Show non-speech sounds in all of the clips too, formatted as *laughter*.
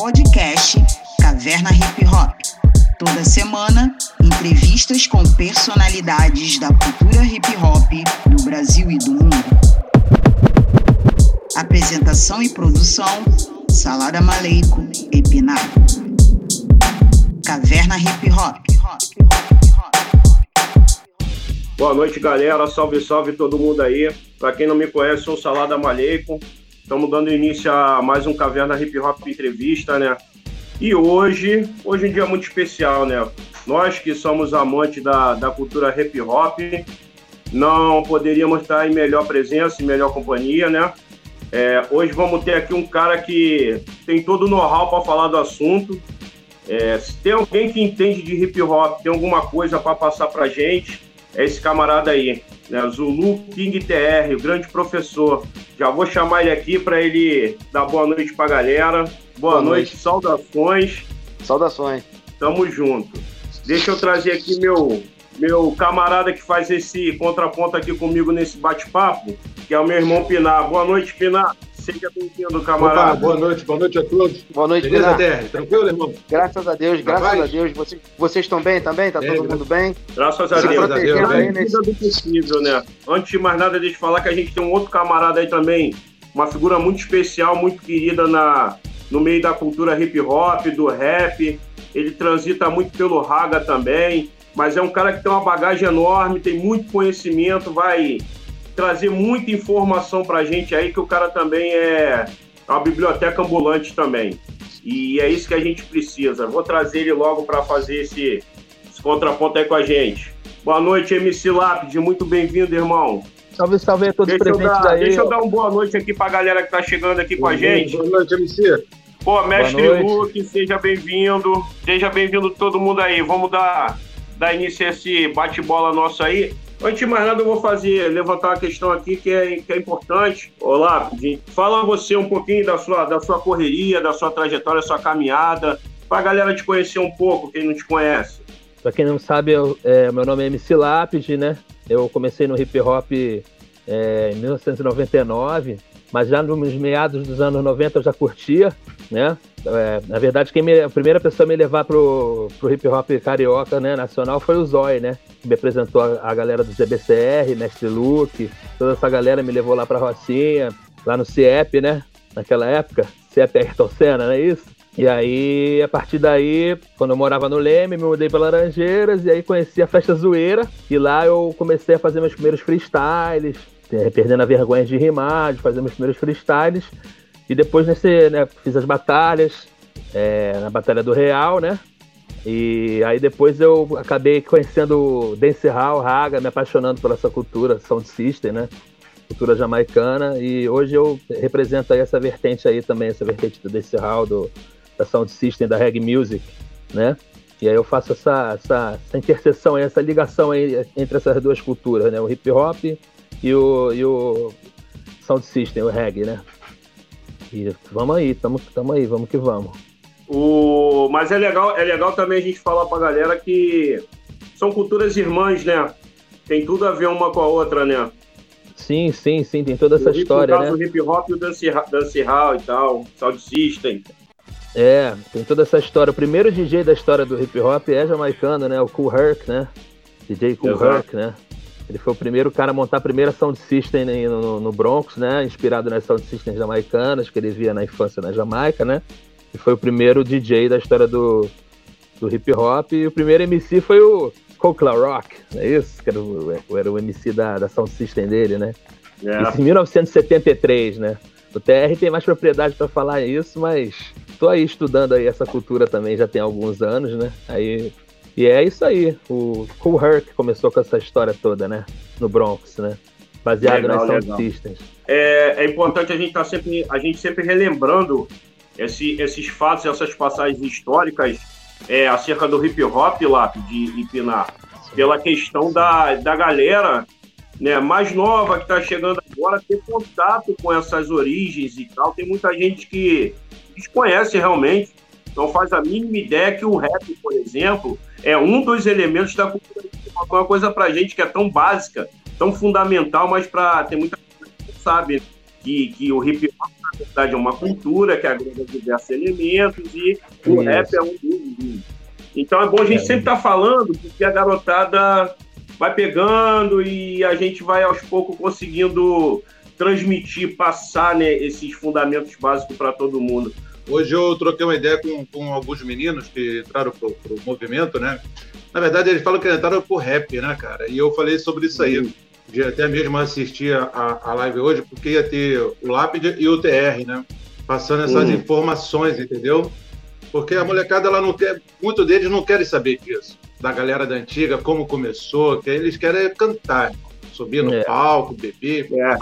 podcast Caverna Hip Hop. Toda semana, entrevistas com personalidades da cultura hip hop do Brasil e do mundo. Apresentação e produção: Salada Maleico e Pinar. Caverna Hip Hop. Boa noite, galera. Salve, salve todo mundo aí. Para quem não me conhece, sou Salada Maleico. Estamos dando início a mais um Caverna Hip Hop Entrevista, né? E hoje, hoje é um dia muito especial, né? Nós que somos amantes da, da cultura hip hop, não poderíamos estar em melhor presença, em melhor companhia, né? É, hoje vamos ter aqui um cara que tem todo o know-how para falar do assunto. É, se tem alguém que entende de hip hop, tem alguma coisa para passar para gente, é esse camarada aí, né? Zulu King TR, o grande professor. Já vou chamar ele aqui para ele dar boa noite para a galera. Boa, boa noite. noite, saudações. Saudações. Tamo junto. Deixa eu trazer aqui meu meu camarada que faz esse contraponto aqui comigo nesse bate-papo, que é o meu irmão Pinar. Boa noite, Pinar. Seja bem-vindo, camarada. Opa, boa noite, boa noite a todos. Boa noite, Beleza, Terra? Tranquilo, irmão? Graças a Deus, graças a Deus. Vocês, vocês estão bem também? Tá bem, todo mundo bem? Graças a Se Deus. protegendo Deus, aí nesse... do possível, né? Antes de mais nada, deixa eu falar que a gente tem um outro camarada aí também, uma figura muito especial, muito querida na, no meio da cultura hip hop, do rap. Ele transita muito pelo raga também, mas é um cara que tem uma bagagem enorme, tem muito conhecimento, vai trazer muita informação pra gente aí, que o cara também é é uma biblioteca ambulante também. E é isso que a gente precisa. Vou trazer ele logo para fazer esse, esse, contraponto aí com a gente. Boa noite, MC Lápide. Muito bem-vindo, irmão. Salve, salve a todos deixa presentes dar, aí. Deixa eu dar uma boa noite aqui para a galera que está chegando aqui boa com a gente. Boa noite, MC. Pô, mestre Luke, seja bem-vindo. Seja bem-vindo todo mundo aí. Vamos dar, dar início a esse bate-bola nosso aí. Antes de mais nada, eu vou fazer, levantar uma questão aqui que é, que é importante. Olá, fala você um pouquinho da sua, da sua correria, da sua trajetória, da sua caminhada, para a galera te conhecer um pouco, quem não te conhece. Para quem não sabe, eu, é, meu nome é MC Lápide, né? Eu comecei no hip hop é, em 1999, mas já nos meados dos anos 90 eu já curtia, né? É, na verdade, quem me, a primeira pessoa a me levar pro, pro hip hop carioca, né, nacional, foi o Zói, né? Que me apresentou a, a, galera do ZBCR, Mestre Luke, toda essa galera me levou lá pra Rocinha, lá no CIEP, né? Naquela época, CIEP Ayrton Senna, não é isso? E aí, a partir daí, quando eu morava no Leme, me mudei para Laranjeiras e aí conheci a Festa Zoeira. E lá eu comecei a fazer meus primeiros freestyles, é, perdendo a vergonha de rimar, de fazer meus primeiros freestyles. E depois nesse, né, fiz as batalhas, é, na Batalha do Real, né? E aí depois eu acabei conhecendo Dancehall, Raga, me apaixonando por essa cultura, sound system, né? Cultura jamaicana. E hoje eu represento aí essa vertente aí também, essa vertente do Dancehall, do, da sound system, da reggae music, né? E aí eu faço essa, essa, essa interseção, essa ligação entre essas duas culturas, né? O hip hop e o, e o sound system, o reggae, né? E vamos aí, tamo, tamo aí, vamos que vamos. O, mas é legal, é legal também a gente falar pra galera que são culturas irmãs, né? Tem tudo a ver uma com a outra, né? Sim, sim, sim, tem toda essa história, né? O hip hop e o dancehall e tal, sound system. É, tem toda essa história. O primeiro DJ da história do hip hop é jamaicano, né? O Cool Herc, né? DJ Cool. Herc, né? Ele foi o primeiro cara a montar a primeira sound system no, no Bronx, né? Inspirado nas sound systems jamaicanas que ele via na infância na Jamaica, né? E foi o primeiro DJ da história do, do hip hop. E o primeiro MC foi o Coca Rock, não é isso? Que era o, era o MC da, da sound system dele, né? Yeah. Isso em 1973, né? O TR tem mais propriedade para falar isso, mas tô aí estudando aí essa cultura também já tem alguns anos, né? Aí e é isso aí. O Cool Herc começou com essa história toda, né? No Bronx, né? Baseado legal, nas Sound legal. Systems. É, é importante a gente estar tá sempre, a gente sempre relembrando esse, esses fatos, essas passagens históricas é, acerca do hip hop lá de Ipinar, pela questão da, da galera né, mais nova que está chegando agora ter contato com essas origens e tal. Tem muita gente que desconhece realmente, não faz a mínima ideia que o rap, por exemplo, é um dos elementos da cultura é uma coisa pra gente que é tão básica, tão fundamental, mas para tem muita gente que não sabe. que, que o hip hop, na verdade, é uma cultura que agrega diversos elementos e o rap é um deles. Então é bom a gente é. sempre estar tá falando, porque a garotada vai pegando e a gente vai aos poucos conseguindo transmitir, passar né, esses fundamentos básicos para todo mundo. Hoje eu troquei uma ideia com, com alguns meninos que entraram pro, pro movimento, né? Na verdade, eles falam que entraram pro rap, né, cara? E eu falei sobre isso aí. De até mesmo assistir a, a live hoje, porque ia ter o Lápide e o TR, né? Passando essas uhum. informações, entendeu? Porque a molecada, ela não quer, muito deles não querem saber disso. Da galera da antiga, como começou, que eles querem cantar, subir no é. palco, beber, é.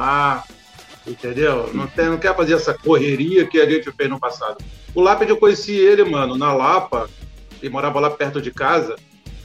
Entendeu? Não, tem, não quer fazer essa correria que a gente fez no passado. O Lápide, eu conheci ele, mano, na Lapa, ele morava lá perto de casa.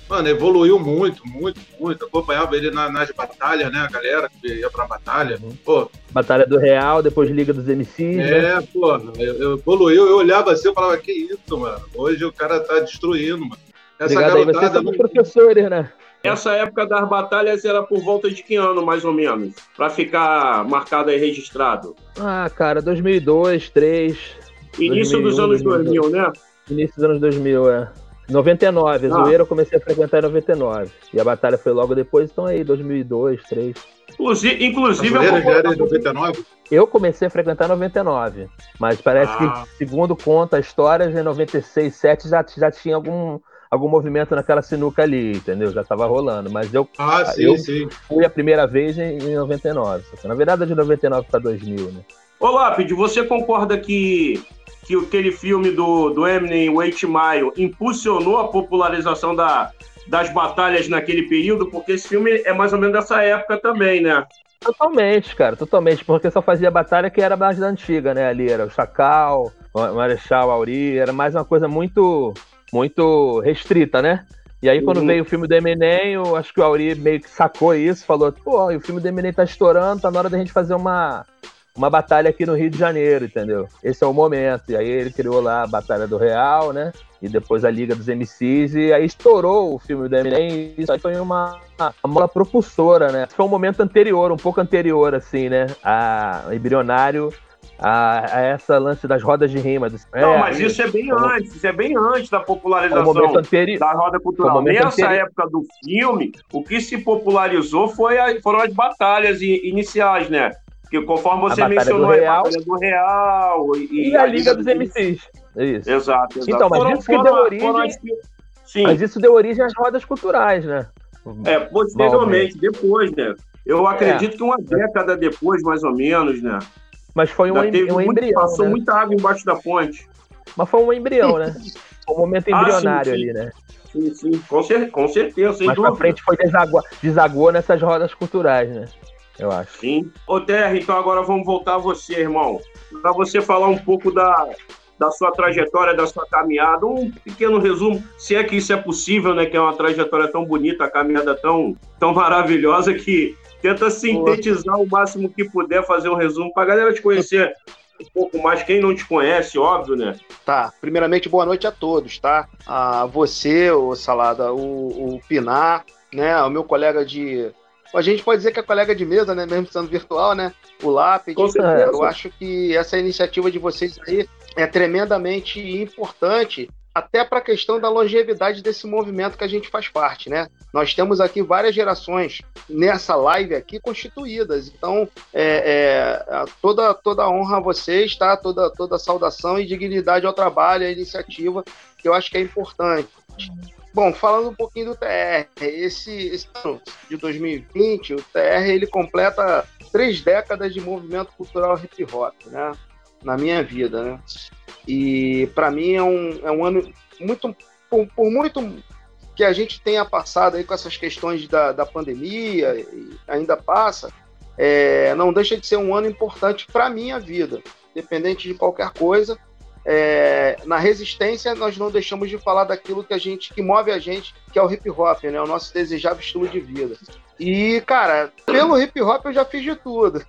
Mano, evoluiu muito, muito, muito. Acompanhava ele na, nas batalhas, né? A galera que ia pra batalha. Uhum. Pô. Batalha do Real, depois Liga dos MCs. É, né? pô, evoluiu. Eu olhava assim, eu falava, que isso, mano. Hoje o cara tá destruindo, mano. Essa Obrigado garotada. Aí, vocês são professores, né? Essa época das batalhas era por volta de que ano, mais ou menos? Para ficar marcado aí registrado? Ah, cara, 2002, 2003. Início 2001, dos anos 2000, né? Início dos anos 2000, é. 99, a ah. zoeira eu comecei a frequentar em 99. E a batalha foi logo depois, então aí, 2002, 2003. Inclusive, inclusive a já era em 99? Eu comecei a frequentar em 99, mas parece ah. que, segundo conta a história, em 96, 7 já, já tinha algum, algum movimento naquela sinuca ali, entendeu? Já estava rolando. Mas eu, ah, sim, eu sim. fui a primeira vez em, em 99. Na verdade, é de 99 para 2000, né? Ô, Lápide, você concorda que, que aquele filme do, do Eminem, o Eight Mile, impulsionou a popularização da, das batalhas naquele período? Porque esse filme é mais ou menos dessa época também, né? Totalmente, cara, totalmente, porque só fazia batalha que era mais da antiga, né? Ali era o Chacal, o Marechal Auri, era mais uma coisa muito muito restrita, né? E aí, quando uhum. veio o filme do Eminem, eu acho que o Auri meio que sacou isso, falou: pô, o filme do Eminem tá estourando, tá na hora da gente fazer uma, uma batalha aqui no Rio de Janeiro, entendeu? Esse é o momento. E aí ele criou lá a Batalha do Real, né? E depois a Liga dos MCs, e aí estourou o filme do Eminem. E isso aí foi uma, uma mola propulsora, né? Foi um momento anterior, um pouco anterior, assim, né? A Embrionário a, a, essa lance das rodas de rima. Não, é, mas isso é bem como... antes, isso é bem antes da popularização da roda cultural. Nessa época do filme, o que se popularizou foi a, foram as batalhas iniciais, né? Que conforme você mencionou, do Real, a Batalha do Real e, e a, a Liga dos MCs. Isso. Exato, exato. Então, mas foram, isso que deu origem. As... Sim. Mas isso deu origem às rodas culturais, né? É, posteriormente, depois, né? Eu acredito é. que uma década depois, mais ou menos, né? Mas foi um, um embrião. Passou né? muita água embaixo da ponte. Mas foi um embrião, né? *laughs* um momento embrionário ah, sim, sim. ali, né? Sim, sim, com, cer com certeza, sem Mas dúvida. pra frente foi desagua desagou nessas rodas culturais, né? Eu acho. Sim. Ô, Terra, então agora vamos voltar a você, irmão. Para você falar um pouco da, da sua trajetória, da sua caminhada, um pequeno resumo, se é que isso é possível, né? Que é uma trajetória tão bonita, a caminhada tão, tão maravilhosa que Tenta sintetizar o máximo que puder, fazer um resumo para a galera te conhecer um pouco mais. Quem não te conhece, óbvio, né? Tá. Primeiramente, boa noite a todos, tá? A você, o Salada, o, o Pinar, né? O meu colega de. A gente pode dizer que é colega de mesa, né? Mesmo sendo virtual, né? O Lápide. Eu acho que essa iniciativa de vocês aí é tremendamente importante até para a questão da longevidade desse movimento que a gente faz parte, né? Nós temos aqui várias gerações nessa live aqui constituídas, então é, é, toda toda honra a vocês, tá? Toda toda saudação e dignidade ao trabalho, à iniciativa, que eu acho que é importante. Bom, falando um pouquinho do TR, esse, esse ano de 2020, o TR ele completa três décadas de movimento cultural hip hop, né? Na minha vida, né? E para mim é um, é um ano muito, por, por, muito que a gente tenha passado aí com essas questões da, da pandemia, e ainda passa, é, não deixa de ser um ano importante para a minha vida, independente de qualquer coisa. É, na resistência, nós não deixamos de falar daquilo que a gente que move a gente, que é o hip hop, né? O nosso desejável estilo de vida. E, cara, pelo hip hop eu já fiz de tudo.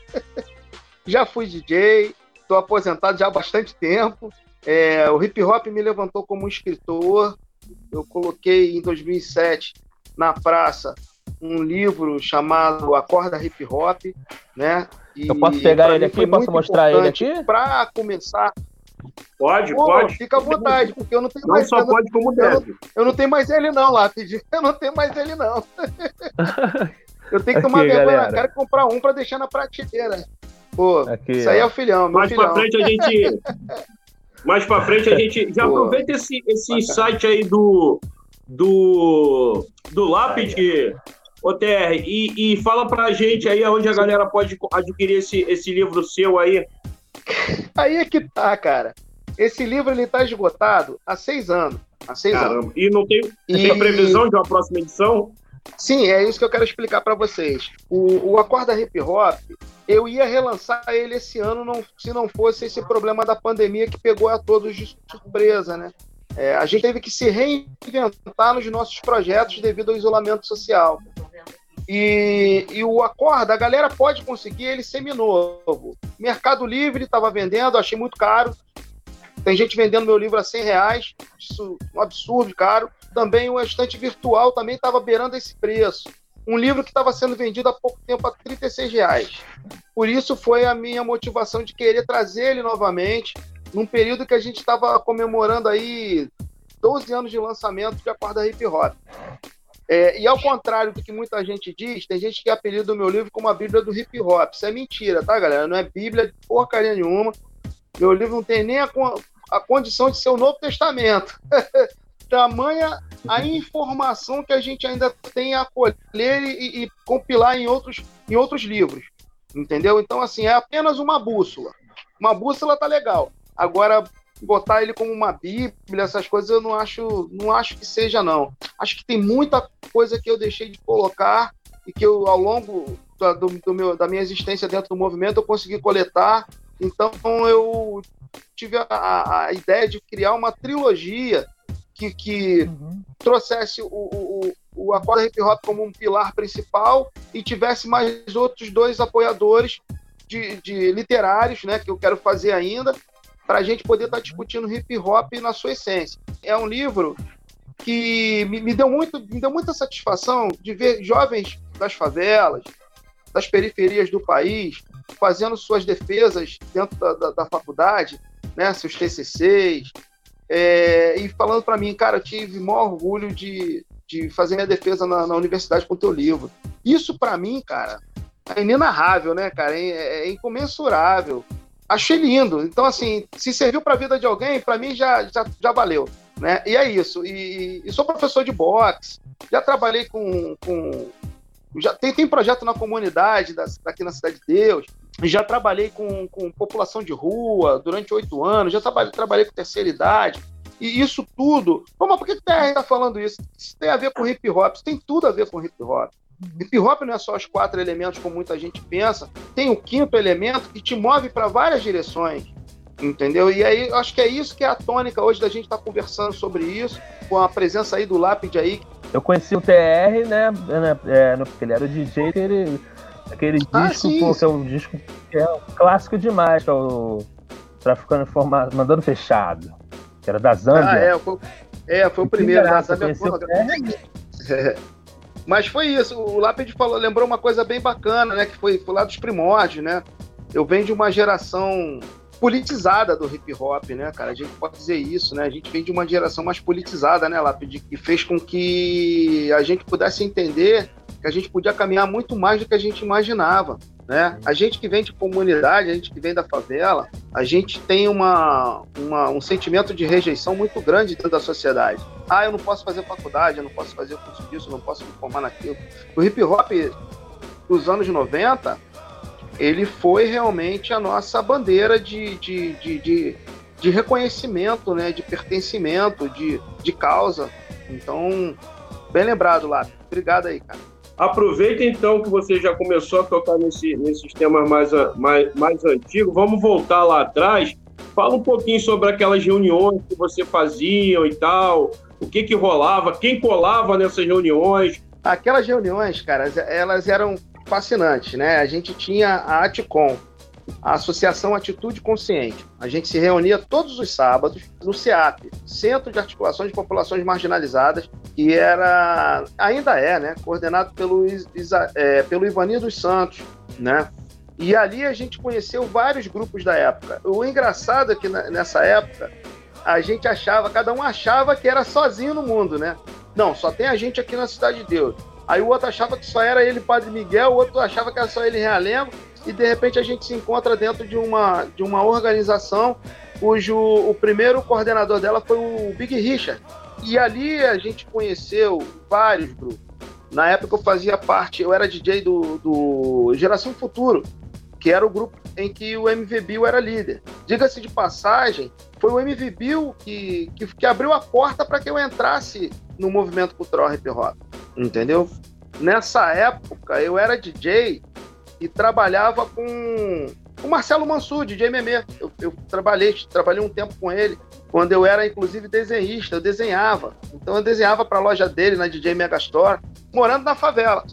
*laughs* já fui DJ, Estou aposentado já há bastante tempo. É, o hip hop me levantou como escritor. Eu coloquei em 2007 na praça um livro chamado Acorda Hip Hop, né? E eu posso pegar ele aqui? Posso mostrar ele aqui? Para começar. Pode, Pô, pode. Fica à vontade, porque eu não tenho não mais. Só eu pode como deve. Eu não, eu não tenho mais ele, não, Lápide. *laughs* Eu não tenho mais ele, não. *laughs* eu tenho que tomar aqui, vergonha na cara e comprar um para deixar na prateleira. Pô, aqui, isso aí é o filhão. Meu Mais filhão. pra frente a gente. *laughs* Mais pra frente a gente. Já Pô. aproveita esse, esse insight aí do. Do. Do Lápide. Ô, TR, e, e fala pra gente aí onde a galera pode adquirir esse, esse livro seu aí. Aí é que tá, cara. Esse livro ele tá esgotado há seis anos. Há seis Caramba. anos. E não tem, e... tem previsão de uma próxima edição? Sim, é isso que eu quero explicar para vocês. O, o Acorda Hip Hop, eu ia relançar ele esse ano não, se não fosse esse problema da pandemia que pegou a todos de surpresa, né? É, a gente teve que se reinventar nos nossos projetos devido ao isolamento social. E, e o Acorda, a galera pode conseguir ele seminovo. Mercado Livre estava vendendo, achei muito caro. Tem gente vendendo meu livro a 100 reais, isso é um absurdo caro. Também o estante virtual também estava beirando esse preço. Um livro que estava sendo vendido há pouco tempo a 36 reais. Por isso foi a minha motivação de querer trazer ele novamente, num período que a gente estava comemorando aí 12 anos de lançamento de Acorda Hip Hop. É, e ao contrário do que muita gente diz, tem gente que apelida o meu livro como a Bíblia do hip hop. Isso é mentira, tá, galera? Não é Bíblia de porcaria nenhuma. Meu livro não tem nem a, a condição de ser o Novo Testamento. *laughs* Tamanha a informação que a gente ainda tem a colher e, e compilar em outros, em outros livros. Entendeu? Então, assim, é apenas uma bússola. Uma bússola tá legal. Agora, botar ele como uma bíblia, essas coisas eu não acho, não acho que seja não. Acho que tem muita coisa que eu deixei de colocar e que eu ao longo da, do, do meu, da minha existência dentro do movimento eu consegui coletar. Então eu tive a, a ideia de criar uma trilogia que, que uhum. trouxesse o, o, o Acorda Hip Hop como um pilar principal e tivesse mais outros dois apoiadores de, de literários, né, que eu quero fazer ainda, para a gente poder estar tá discutindo hip hop na sua essência. É um livro que me, me, deu muito, me deu muita satisfação de ver jovens das favelas, das periferias do país, fazendo suas defesas dentro da, da, da faculdade, né, seus TCCs, é, e falando para mim, cara, eu tive maior orgulho de, de fazer minha defesa na, na universidade com o teu livro. Isso para mim, cara, é inenarrável, né, cara? É, é incomensurável achei lindo. Então, assim, se serviu para a vida de alguém, para mim já, já, já valeu. Né? E é isso. E, e sou professor de boxe, já trabalhei com. com já tem, tem projeto na comunidade da, daqui na Cidade de Deus. Já trabalhei com, com população de rua durante oito anos, já trabalhei, trabalhei com terceira idade. E isso tudo. Pô, mas por que o TR está falando isso? Isso tem a ver com hip hop, isso tem tudo a ver com hip hop. Hip hop não é só os quatro elementos como muita gente pensa, tem o quinto elemento que te move para várias direções. Entendeu? E aí, acho que é isso que é a tônica hoje da gente estar tá conversando sobre isso, com a presença aí do Lápide aí. Eu conheci o TR, né? né é, porque ele era o DJ, ele, aquele ah, disco, sim, pô, que é um disco que é um clássico demais, que é o Traficando Informado, Mandando Fechado, que era da Zâmbia. Ah, é, foi, é, foi o primeiro da Zâmbia. É. Mas foi isso. O Lápide falou, lembrou uma coisa bem bacana, né? Que foi, foi lá dos primórdios, né? Eu venho de uma geração politizada do hip hop, né, cara? A gente pode dizer isso, né? A gente vem de uma geração mais politizada, né, Lápide? Que fez com que a gente pudesse entender que a gente podia caminhar muito mais do que a gente imaginava. Né? A gente que vem de comunidade, a gente que vem da favela, a gente tem uma, uma, um sentimento de rejeição muito grande dentro da sociedade. Ah, eu não posso fazer faculdade, eu não posso fazer curso disso, eu não posso me formar naquilo. O hip hop dos anos 90, ele foi realmente a nossa bandeira de, de, de, de, de reconhecimento, né? de pertencimento, de, de causa. Então, bem lembrado lá. Obrigado aí, cara. Aproveita então que você já começou a tocar nesse, nesses temas mais, mais, mais antigos. Vamos voltar lá atrás. Fala um pouquinho sobre aquelas reuniões que você fazia e tal. O que que rolava? Quem colava nessas reuniões? Aquelas reuniões, cara, elas eram fascinantes, né? A gente tinha a Atcom, a Associação Atitude Consciente. A gente se reunia todos os sábados no CEAP, Centro de Articulação de Populações Marginalizadas, que era, ainda é, né, coordenado pelo, é, pelo Ivanir dos Santos, né? E ali a gente conheceu vários grupos da época. O engraçado é que nessa época a gente achava, cada um achava que era sozinho no mundo, né? Não, só tem a gente aqui na Cidade de Deus. Aí o outro achava que só era ele Padre Miguel, o outro achava que era só ele Realengo, e de repente a gente se encontra dentro de uma, de uma organização cujo o primeiro coordenador dela foi o Big Richard. E ali a gente conheceu vários grupos. Na época eu fazia parte, eu era DJ do, do Geração Futuro, que era o grupo em que o MV Bill era líder. Diga-se de passagem, foi o MV Bill que, que, que abriu a porta para que eu entrasse no movimento cultural hip hop, entendeu? Nessa época eu era DJ e trabalhava com o Marcelo Mansur, DJ Meme. Eu, eu, trabalhei, trabalhei um tempo com ele, quando eu era inclusive desenhista, eu desenhava. Então eu desenhava para a loja dele na DJ Megastore, morando na favela.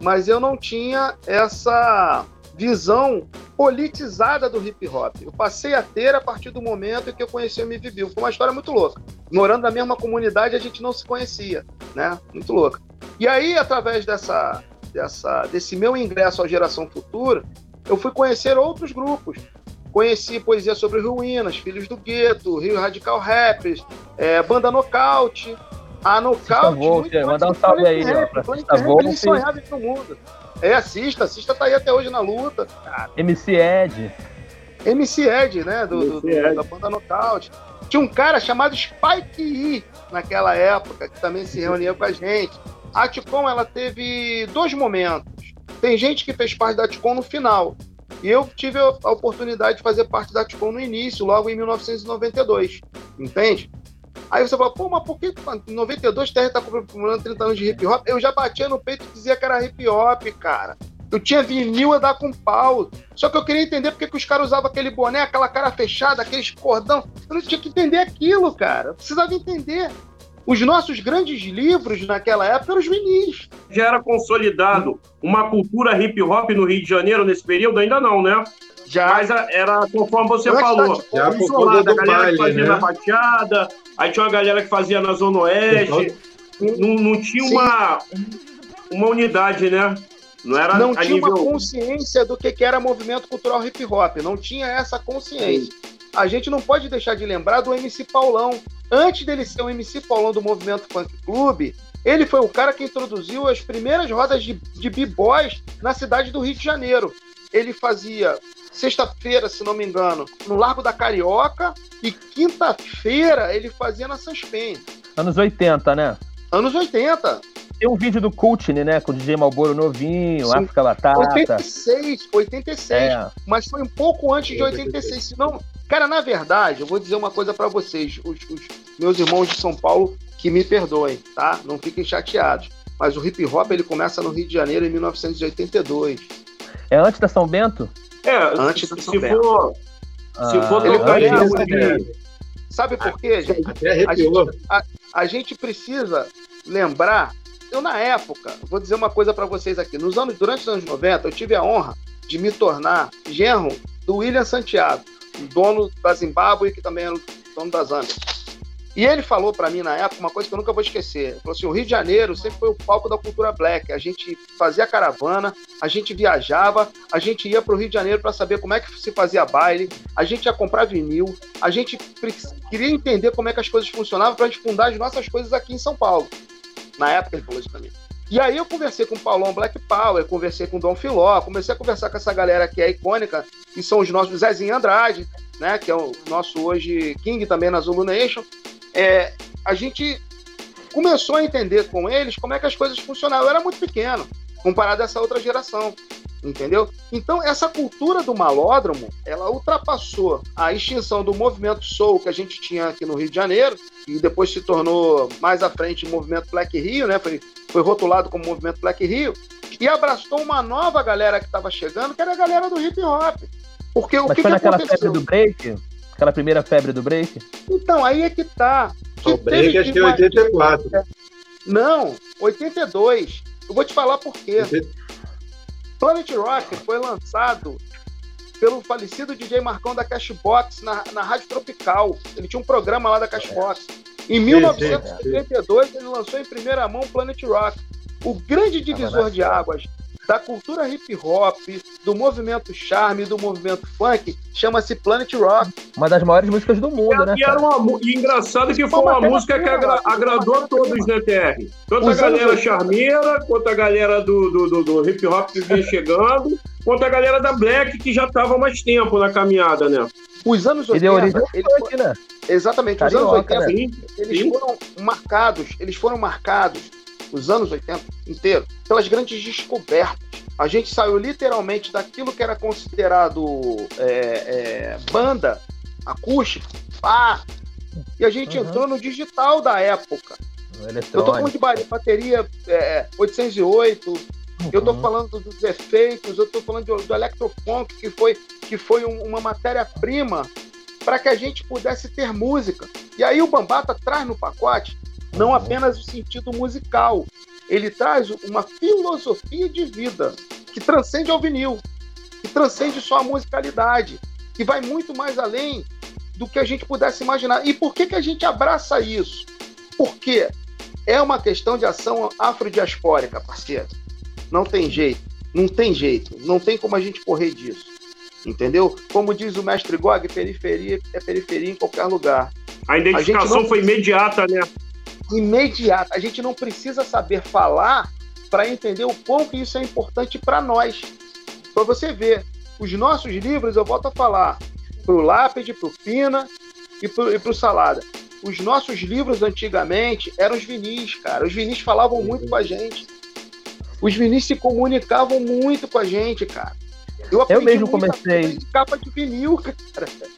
Mas eu não tinha essa visão politizada do hip hop. Eu passei a ter a partir do momento em que eu conheci o MV Bill. Foi uma história muito louca. Morando na mesma comunidade, a gente não se conhecia, né? Muito louca. E aí, através dessa, dessa, desse meu ingresso à Geração Futura, eu fui conhecer outros grupos. Conheci poesia sobre ruínas, Filhos do Gueto, Rio Radical Rappers, é, Banda Nocaute, a Nocaute. Volt, mandar um salve aí, ó. Volt. Ele sonhava no mundo. É, assista, assista tá aí até hoje na luta. Cara. MC Ed. MC Ed, né? Do, MC do, Ed. da banda Nocaute. Tinha um cara chamado Spike E naquela época, que também se reunia com a gente. A Atcom, ela teve dois momentos. Tem gente que fez parte da Atcom no final. E eu tive a oportunidade de fazer parte da Atcom no início, logo em 1992. Entende? Aí você fala, pô, mas por que em 92 Terra tá comemorando 30 anos de hip hop? Eu já batia no peito e dizia que era hip hop, cara. Eu tinha vinil a dar com pau. Só que eu queria entender porque que os caras usavam aquele boné, aquela cara fechada, aqueles cordão. Eu não tinha que entender aquilo, cara. Eu precisava entender. Os nossos grandes livros naquela época eram os vinis. Já era consolidado uma cultura hip hop no Rio de Janeiro nesse período? Ainda não, né? Já. Mas era conforme você Antes falou. Já isolado, a galera baile, que fazia né? na Baixada, aí tinha uma galera que fazia na Zona Oeste. Não, não tinha uma, uma unidade, né? Não, era não tinha nível... uma consciência do que, que era movimento cultural hip hop. Não tinha essa consciência. Sim. A gente não pode deixar de lembrar do MC Paulão. Antes dele ser o MC Paulão do movimento Funk Club, ele foi o cara que introduziu as primeiras rodas de, de b-boys na cidade do Rio de Janeiro. Ele fazia sexta-feira, se não me engano, no Largo da Carioca, e quinta-feira ele fazia na Sunspen. Anos 80, né? Anos 80. Tem um vídeo do Kultini, né? Com o DJ Malboro novinho, Sim. África Batata. 86, 86. É. Mas foi um pouco antes de 86. Senão, cara, na verdade, eu vou dizer uma coisa para vocês, os, os meus irmãos de São Paulo, que me perdoem, tá? Não fiquem chateados. Mas o hip hop ele começa no Rio de Janeiro em 1982. É antes da São Bento? É, Antes se, se for. Ah, se for tocar ele Sabe por quê, gente? Até a, gente a, a gente precisa lembrar. Eu, na época, vou dizer uma coisa para vocês aqui. Nos anos, durante os anos 90, eu tive a honra de me tornar genro do William Santiago, dono da Zimbábue, que também era o dono da Zâmbia. E ele falou para mim na época uma coisa que eu nunca vou esquecer. Ele falou assim: o Rio de Janeiro sempre foi o palco da cultura black. A gente fazia caravana, a gente viajava, a gente ia para o Rio de Janeiro para saber como é que se fazia baile, a gente ia comprar vinil, a gente queria entender como é que as coisas funcionavam para a gente fundar as nossas coisas aqui em São Paulo. Na época ele falou isso para mim. E aí eu conversei com o Paulão Black Power, conversei com o Dom Filó, comecei a conversar com essa galera que é icônica, que são os nossos Zezinho Andrade, né, que é o nosso hoje King também na Zulu Nation é, a gente começou a entender com eles como é que as coisas funcionavam. Eu era muito pequeno, comparado a essa outra geração, entendeu? Então, essa cultura do malódromo, ela ultrapassou a extinção do movimento soul que a gente tinha aqui no Rio de Janeiro, e depois se tornou mais à frente o movimento Black Rio, né? Foi, foi rotulado como movimento Black Rio, e abraçou uma nova galera que estava chegando, que era a galera do hip hop. Porque Mas o que, foi que naquela aconteceu? do break? Aquela primeira febre do break? Então, aí é que tá. Que o break acho que é 84. Não, 82. Eu vou te falar por quê. Planet Rock foi lançado pelo falecido DJ Marcão da Cashbox na, na Rádio Tropical. Ele tinha um programa lá da Cashbox. Em 1982, ele lançou em primeira mão Planet Rock, o grande divisor de águas da cultura hip hop, do movimento charme, do movimento funk, chama-se Planet Rock. Uma das maiores músicas do mundo, e, né? E, era uma, e engraçado que foi uma música que agra, agradou a todos, né, TR? Tanto a galera charmeira, quanto a galera do, do, do, do hip hop que vinha *laughs* chegando, quanto a galera da Black que já estava mais tempo na caminhada, né? Os anos 80. Eles funk, né? Exatamente, Carioca, os anos 80, né? eles Sim. foram marcados, eles foram marcados, os anos 80 inteiro, pelas grandes descobertas. A gente saiu literalmente daquilo que era considerado é, é, banda acústica, pá, e a gente Uhum. entrou no digital da época. Eu tô falando de bateria é, 808, eu tô Uhum. falando dos efeitos, eu tô falando do, do electrofunk, que foi, que foi um- uma matéria-prima para que a gente pudesse ter música. E aí o Bambata traz no pacote não apenas o sentido musical, ele traz uma filosofia de vida que transcende ao vinil, que transcende só a musicalidade, que vai muito mais além do que a gente pudesse imaginar. E por que, que a gente abraça isso? Porque é uma questão de ação afrodiaspórica, parceiro. Não tem jeito, não tem jeito, não tem como a gente correr disso. Entendeu? Como diz o mestre Gog, periferia é periferia em qualquer lugar. A identificação A não- foi imediata, né? Imediata. A gente não precisa saber falar para entender o quão que isso é importante para nós. Para você ver, os nossos livros, eu volto a falar, para o Lápide, para o Pina e para o Salada. Os nossos livros antigamente eram os vinis, cara. Os vinis falavam muito com a gente. Os vinis se comunicavam muito com a gente, cara. Aprendi mesmo muita comecei- capa de vinil, cara.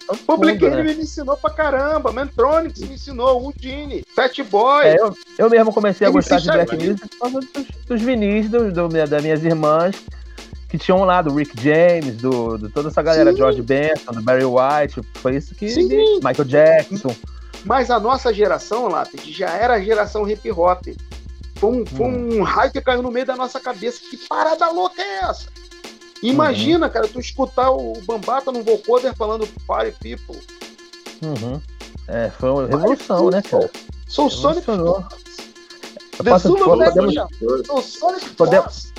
Fundo, Public né? Me ensinou pra caramba. Mantronics me ensinou. Houdini, Fat Boy. É, eu, eu mesmo comecei a gostar de black music por causa dos, dos vinis do, do, das minhas irmãs que tinham lá, do Rick James, do, do toda essa galera, Sim. George Benson, do Barry White, foi isso que Sim. Michael Jackson. Mas a nossa geração, Lápide, já era a geração hip hop. Foi um, foi um raio que caiu no meio da nossa cabeça. Que parada louca é essa? Imagina, cara, tu escutar o Bambata no vocoder falando Party People. Uhum. É, foi uma revolução, né, cara? Sou Sonic podemos, Podemos-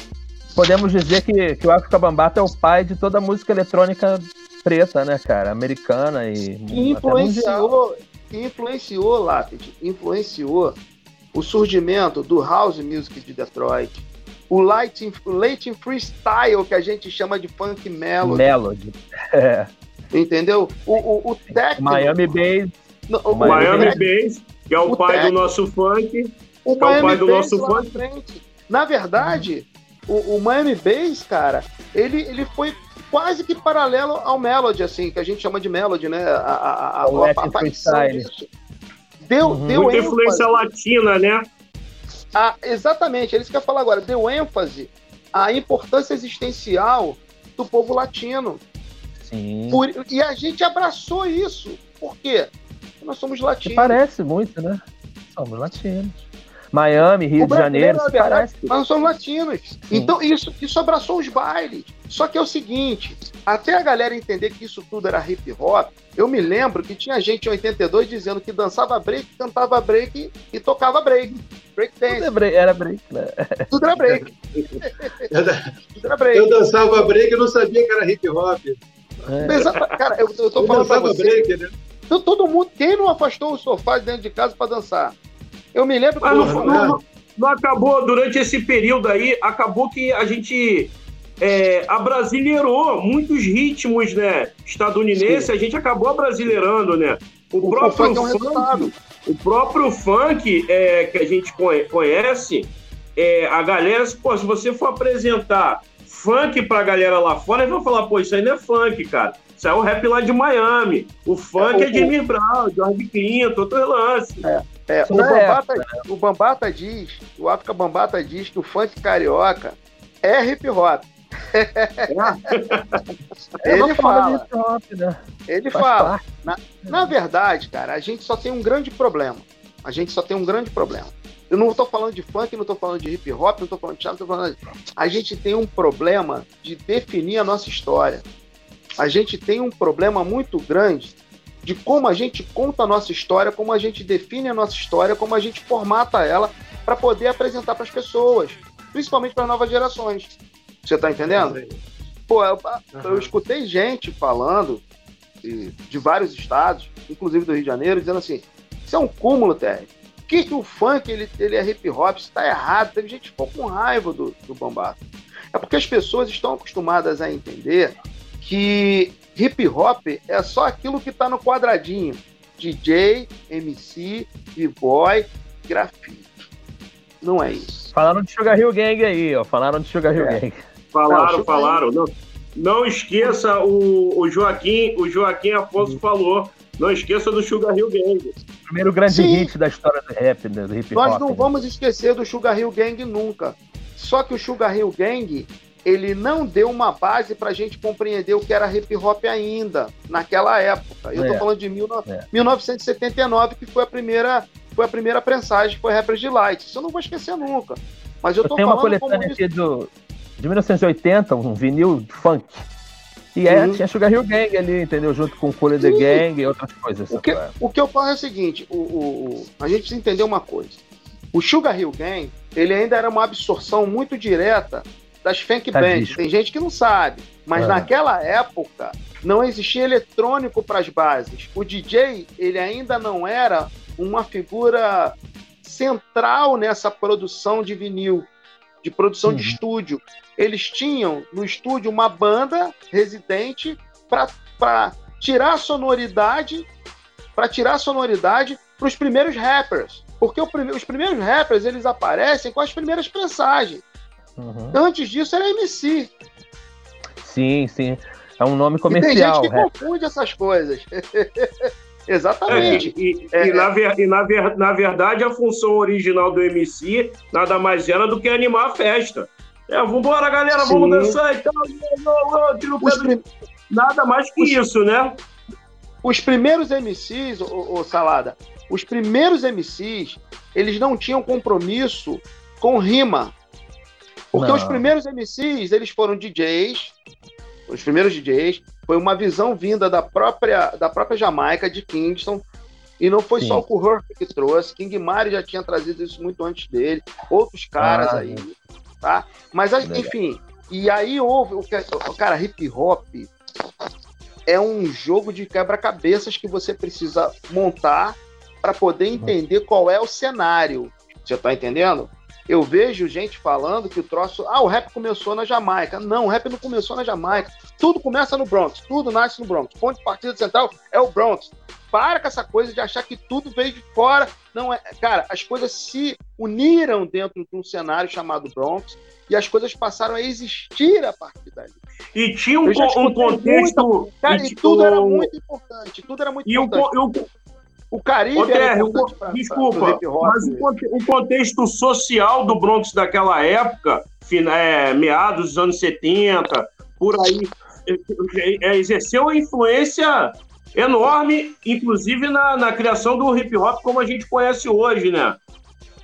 podemos dizer que, que o África Bambata é o pai de toda a música eletrônica preta, né, cara? Americana e que influenciou, que influenciou, Lápide, influenciou o surgimento do house music de Detroit, o light, o late freestyle que a gente chama de funk melody, Melody. É. *laughs* entendeu? O, o, o techno, Miami Bass. o, Miami Bass, que é o, o pai techno. do nosso funk. o que é o Miami pai do Bass nosso na funk. Na verdade, o, o Miami Bass, cara, ele, ele foi quase que paralelo ao Melody, assim, que a gente chama de Melody, né? A, a, a, O a, freestyle. disso. Deu, Uhum. deu Muita influência latina, né? A- exatamente, é isso que eu ia falar agora. Deu ênfase à importância existencial do povo latino. Sim. Por- e a gente abraçou isso. Por quê? Porque nós somos latinos. parece muito, né? Somos latinos. Miami, Rio de Janeiro, verdade, parece. Nós não somos latinos. Então, isso, isso abraçou os bailes. Só que é o seguinte: até a galera entender que isso tudo era hip hop, eu me lembro que tinha gente em 82 dizendo que dançava break, cantava break e tocava break. Break Tudo dance. é break- Era break, né? *laughs* Tudo era break. Tudo era break. eu dançava break e não sabia que era hip hop. É. Exata- Cara, eu, eu tô Eu falando pra dançava você. break, né? Então, todo mundo, quem não afastou o sofá de dentro de casa para dançar? Eu me lembro que Mas não- não- não acabou, durante esse período aí, acabou que a gente é, abrasileirou muitos ritmos, né? Estadunidenses, a gente acabou abrasileirando, né? O, o, próprio funk é funk, resultado. o próprio funk é, que a gente conhe- conhece, é, a galera, pô, se você for apresentar funk pra galera lá fora, eles vão falar, pô, isso aí não é funk, cara. Isso aí é o rap lá de Miami. O funk É, é, o- Jimmy Brown, George Clinton, outro lance. É, Isso o, na Bambata, o Bambata diz, o África Bambata diz que o funk carioca é hip hop. É *laughs* Ele fala, né? ele Faz fala. parte. Na verdade, cara, a gente só tem um grande problema. A gente só tem um grande problema. Eu não tô falando de funk, não tô falando de hip hop, não tô falando de teatro, não tô falando de... A gente tem um problema de definir a nossa história. a gente tem um problema muito grande de como a gente conta a nossa história, como a gente define a nossa história, como a gente formata ela para poder apresentar para as pessoas, principalmente para novas gerações. Você está entendendo? Pô, eu, uhum. eu, escutei gente falando de, de, vários estados, inclusive do Rio de Janeiro, dizendo assim: isso é um cúmulo, Terry. Que, que o funk ele, ele é hip hop? Isso está errado. Teve gente que ficou com raiva do, do Bambato. É porque as pessoas estão acostumadas a entender que hip hop é só aquilo que está no quadradinho: DJ, MC, b-boy, grafite. Não é isso. Falaram de Sugar Hill Gang aí, ó. Falaram de Sugar Hill é. Gang. Falaram, não, falaram. Não, não esqueça o, o Joaquim, o Joaquim Afonso uhum. falou. Não esqueça do Sugar Hill Gang. Primeiro grande Sim. hit da história do rap, né, do hip hop. Nós não né? vamos esquecer do Sugar Hill Gang nunca. Só que o Sugar Hill Gang, ele não deu uma base para a gente compreender o que era hip hop ainda, naquela época. Eu estou é. falando de mil, é. 1979, que foi a primeira foi a primeira prensagem, foi Rappers Delight. Isso eu não vou esquecer nunca. Mas eu, eu tô tenho uma coletânea aqui do, de 1980, um vinil funk. E é, tinha Sugar Hill Gang ali, entendeu? Junto com Cooler the Gang e outras coisas. O que, o que eu falo é o seguinte: o, o, a gente precisa entender uma coisa. O Sugar Hill Gang, ele ainda era uma absorção muito direta das funk tá bands. Tem gente que não sabe, mas é. naquela época não existia eletrônico para as bases. O DJ, ele ainda não era uma figura central nessa produção de vinil, de produção uhum. de estúdio. Eles tinham no estúdio uma banda residente para tirar a sonoridade, para tirar a sonoridade para os primeiros rappers. Porque os primeiros rappers eles aparecem com as primeiras prensagens. Uhum. Antes disso era MC. Sim, sim. É um nome comercial. E tem gente que rap. confunde essas coisas. *laughs* Exatamente. É, e, é, e, na, ver, e na, ver, na, verdade, a função original do MC nada mais era do que animar a festa. É, vambora, galera, Sim. vamos dançar e tal. Prim... Nada mais que os, isso, né? Os primeiros MCs, ô, ô, Salada, os primeiros MCs, eles não tinham compromisso com rima. Porque não. os primeiros MCs, eles foram DJs, os primeiros DJs, foi uma visão vinda da própria, da própria Jamaica, de Kingston, e não foi Sim. só o Kuhur que trouxe, King Mari já tinha trazido isso muito antes dele, outros caras ah, aí, tá? Mas, enfim, e aí houve, o cara, hip hop é um jogo de quebra-cabeças que você precisa montar para poder entender qual é o cenário. Você tá entendendo? Eu vejo gente falando que o troço. Ah, o rap começou na Jamaica. Não, o rap não começou na Jamaica. Tudo começa no Bronx, tudo nasce no Bronx. Ponto de partida central é o Bronx. Para com essa coisa de achar que tudo veio de fora. Não é. Cara, as coisas se uniram dentro de um cenário chamado Bronx e as coisas passaram a existir a partir dali. E tinha um, um contexto. Muita... Cara, e, tudo era muito importante. Tudo era muito e importante. O, o Caribe Ô, Terry, o, pra, desculpa, pra mas o, o, contexto social do Bronx daquela época, é, meados dos anos 70, por aí, exerceu uma influência enorme, inclusive na, na criação do hip hop como a gente conhece hoje, né?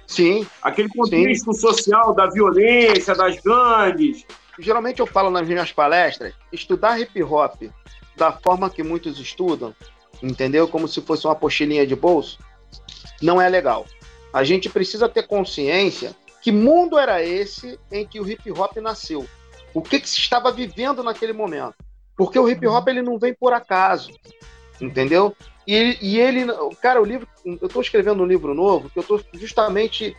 Sim. Aquele contexto sim. social da violência, das gangues. Geralmente eu falo nas minhas palestras, estudar hip hop da forma que muitos estudam entendeu? Como se fosse uma pochilinha de bolso, não é legal. A gente precisa ter consciência que mundo era esse em que o hip hop nasceu. O que, que se estava vivendo naquele momento? Porque o hip hop ele não vem por acaso, entendeu? E, e ele, cara, o livro, eu estou escrevendo um livro novo que eu estou justamente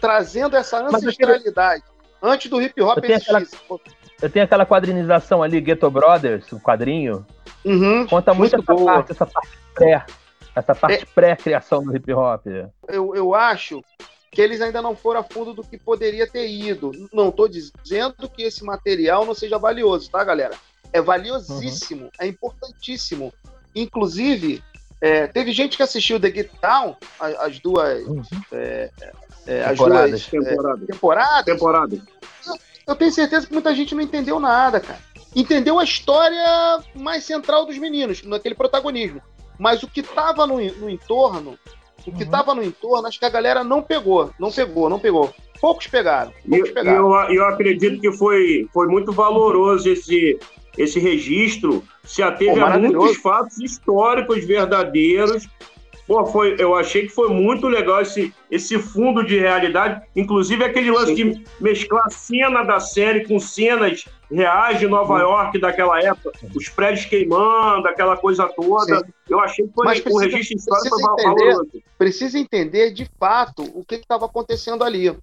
trazendo essa ancestralidade. Antes do hip hop eu existir. Aquela, eu tenho aquela quadrinização ali, Ghetto Brothers, o um quadrinho, Uhum, Conta muito, muito essa boa. parte, essa parte pré, essa parte é, pré-criação do hip hop. Eu, eu acho que eles ainda não foram a fundo do que poderia ter ido. Não estou dizendo que esse material não seja valioso, tá, galera? É valiosíssimo, uhum. é importantíssimo. Inclusive, é, teve gente que assistiu The Get Down, as, duas, uhum. é, é, as duas temporadas. temporadas. temporadas. Eu, eu tenho certeza que muita gente não entendeu nada, cara entendeu a história mais central dos meninos, naquele protagonismo. Mas o que estava no, no, entorno, o que estava uhum. no entorno, acho que a galera não pegou, não pegou, não pegou. Poucos pegaram. Poucos pegaram. Eu, eu acredito que foi, foi muito valoroso esse, esse registro se ateve Pô, a muitos fatos históricos verdadeiros. Pô, foi, eu achei que foi muito legal esse, esse fundo de realidade, inclusive aquele lance Sim. de mesclar cena da série com cenas reais de Nova Sim. York daquela época, os prédios queimando, aquela coisa toda. Sim. Eu achei que foi, Mas precisa, o registro histórico foi entender, Precisa entender de fato o que estava acontecendo ali.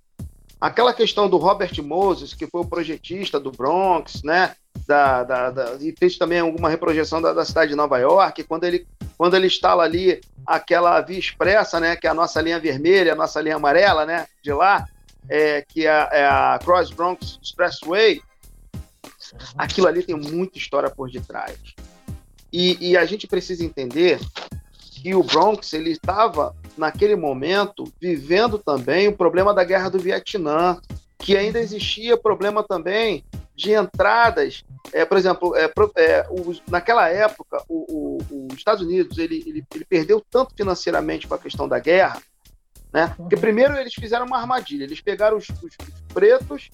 Aquela questão do Robert Moses, que foi o projetista do Bronx, né? Da, da, da, e fez também alguma reprojeção da, da, cidade de Nova York, quando ele, quando ele instala ali aquela via expressa, né? Que é a nossa linha vermelha, a nossa linha amarela, né? De lá, é, que é, é a Cross Bronx Expressway, aquilo ali tem muita história por detrás. E, e a gente precisa entender que o Bronx ele estava naquele momento vivendo também o problema da guerra do Vietnã, que ainda existia problema também de entradas. É, por exemplo, é, é, naquela época, o, o, os Estados Unidos ele, ele, ele, perdeu tanto financeiramente com a questão da guerra, né? Porque primeiro eles fizeram uma armadilha, eles pegaram os, os, os pretos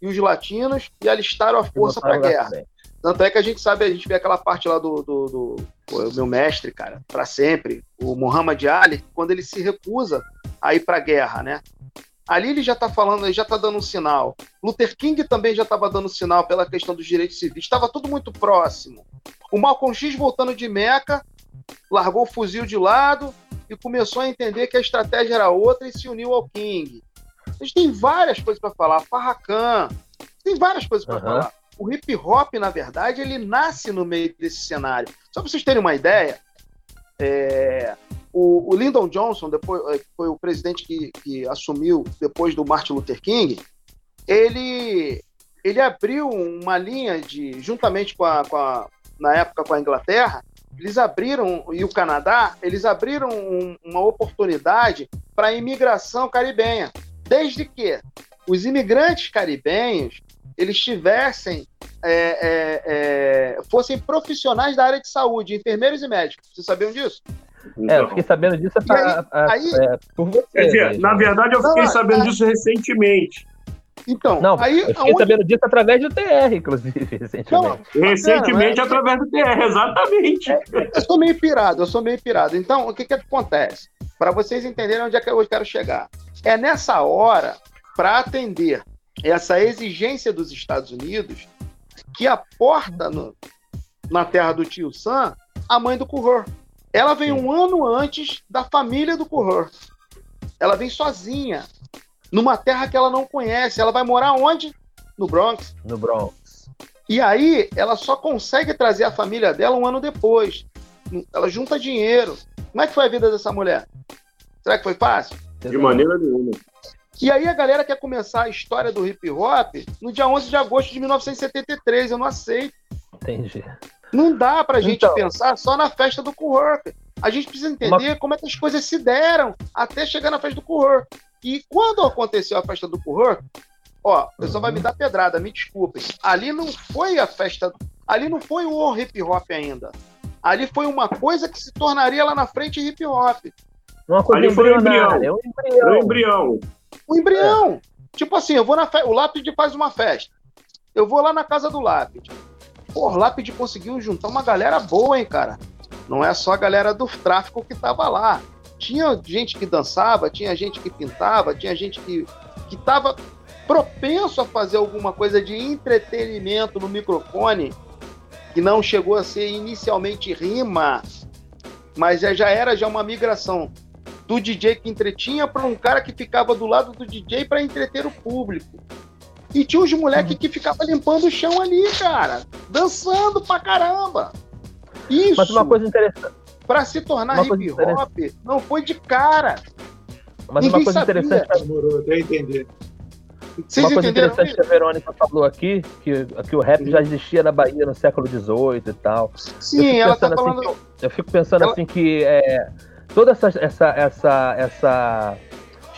e os latinos e alistaram a força para a guerra. Tanto é que a gente sabe, a gente vê aquela parte lá do, do, do o meu mestre, cara, para sempre, o Muhammad Ali, quando ele se recusa a ir para a guerra, né? Ali ele já está falando, ele já está dando um sinal. Luther King também já estava dando sinal pela questão dos direitos civis. Estava tudo muito próximo. O Malcolm X voltando de Meca, largou o fuzil de lado e começou a entender que a estratégia era outra e se uniu ao King. A gente tem várias coisas para falar. Farracan, tem várias coisas para uhum. falar o hip hop, na verdade, ele nasce no meio desse cenário. Só para vocês terem uma ideia, é, o, o, Lyndon Johnson, depois é, foi o presidente que, que, assumiu depois do Martin Luther King, ele, ele abriu uma linha de, juntamente com a, com a, na época com a Inglaterra, eles abriram, e o Canadá, eles abriram um, uma oportunidade para a imigração caribenha. Desde que os imigrantes caribenhos eles tivessem é, é, é, fossem profissionais da área de saúde, enfermeiros e médicos. Vocês sabiam disso? É, eu fiquei sabendo disso pra, aí, aí, é, por você. Quer dizer, na verdade, eu fiquei não, sabendo disso recentemente. Então, não, aí, eu fiquei aonde... sabendo disso através do TR, inclusive, *laughs* recentemente. Não, recentemente, através do TR, exatamente. É, eu sou meio pirado, eu sou meio pirado. Então, o que que acontece? Para vocês entenderem onde é que eu quero chegar. É nessa hora, para atender essa exigência dos Estados Unidos que aporta no, na terra do tio Sam a mãe do Kuhor. Ela vem um ano antes da família do Kuhor. Ela vem sozinha, numa terra que ela não conhece. Ela vai morar onde? No Bronx. No Bronx. E aí, ela só consegue trazer a família dela um ano depois. Ela junta dinheiro. Como é que foi a vida dessa mulher? Será que foi fácil? De maneira nenhuma. E aí a galera quer começar a história do hip hop no dia 11 de agosto de 1973. Eu não aceito. Entendi. Não dá pra gente então, pensar só na festa do Coworker. A gente precisa entender uma... como é que as coisas se deram até chegar na festa do Coworker. E quando aconteceu a festa do Coworker, ó, o pessoal uhum. vai me dar pedrada, me desculpem. Ali não foi a festa, ali não foi o hip hop ainda. Ali foi uma coisa que se tornaria lá na frente hip hop. Uma coisa ali foi um embrião. É um embrião. Um embrião. O embrião. É. Tipo assim, eu vou na fe... o Lápide faz uma festa. Eu vou lá na casa do Lápide. Pô, o Lápide conseguiu juntar uma galera boa, hein, cara. Não é só a galera do tráfico que tava lá. Tinha gente que dançava, tinha gente que pintava, tinha gente que, que tava propenso a fazer alguma coisa de entretenimento no microfone, que não chegou a ser inicialmente rima, mas já era já uma migração do DJ que entretinha para um cara que ficava do lado do DJ para entreter o público. E tinha uns moleques uhum. que ficava limpando o chão ali, cara, dançando pra caramba. Isso. Mas uma coisa interessante. Para se tornar hip hop, não foi de cara. Mas Ninguém uma coisa sabia. interessante. Demorou até entender. Vocês uma coisa interessante que a Verônica falou aqui, que, que o rap Sim. já existia na Bahia no século XVIII e tal. Sim, ela tá assim falando. Eu fico pensando ela... assim que é, toda essa, essa, essa, essa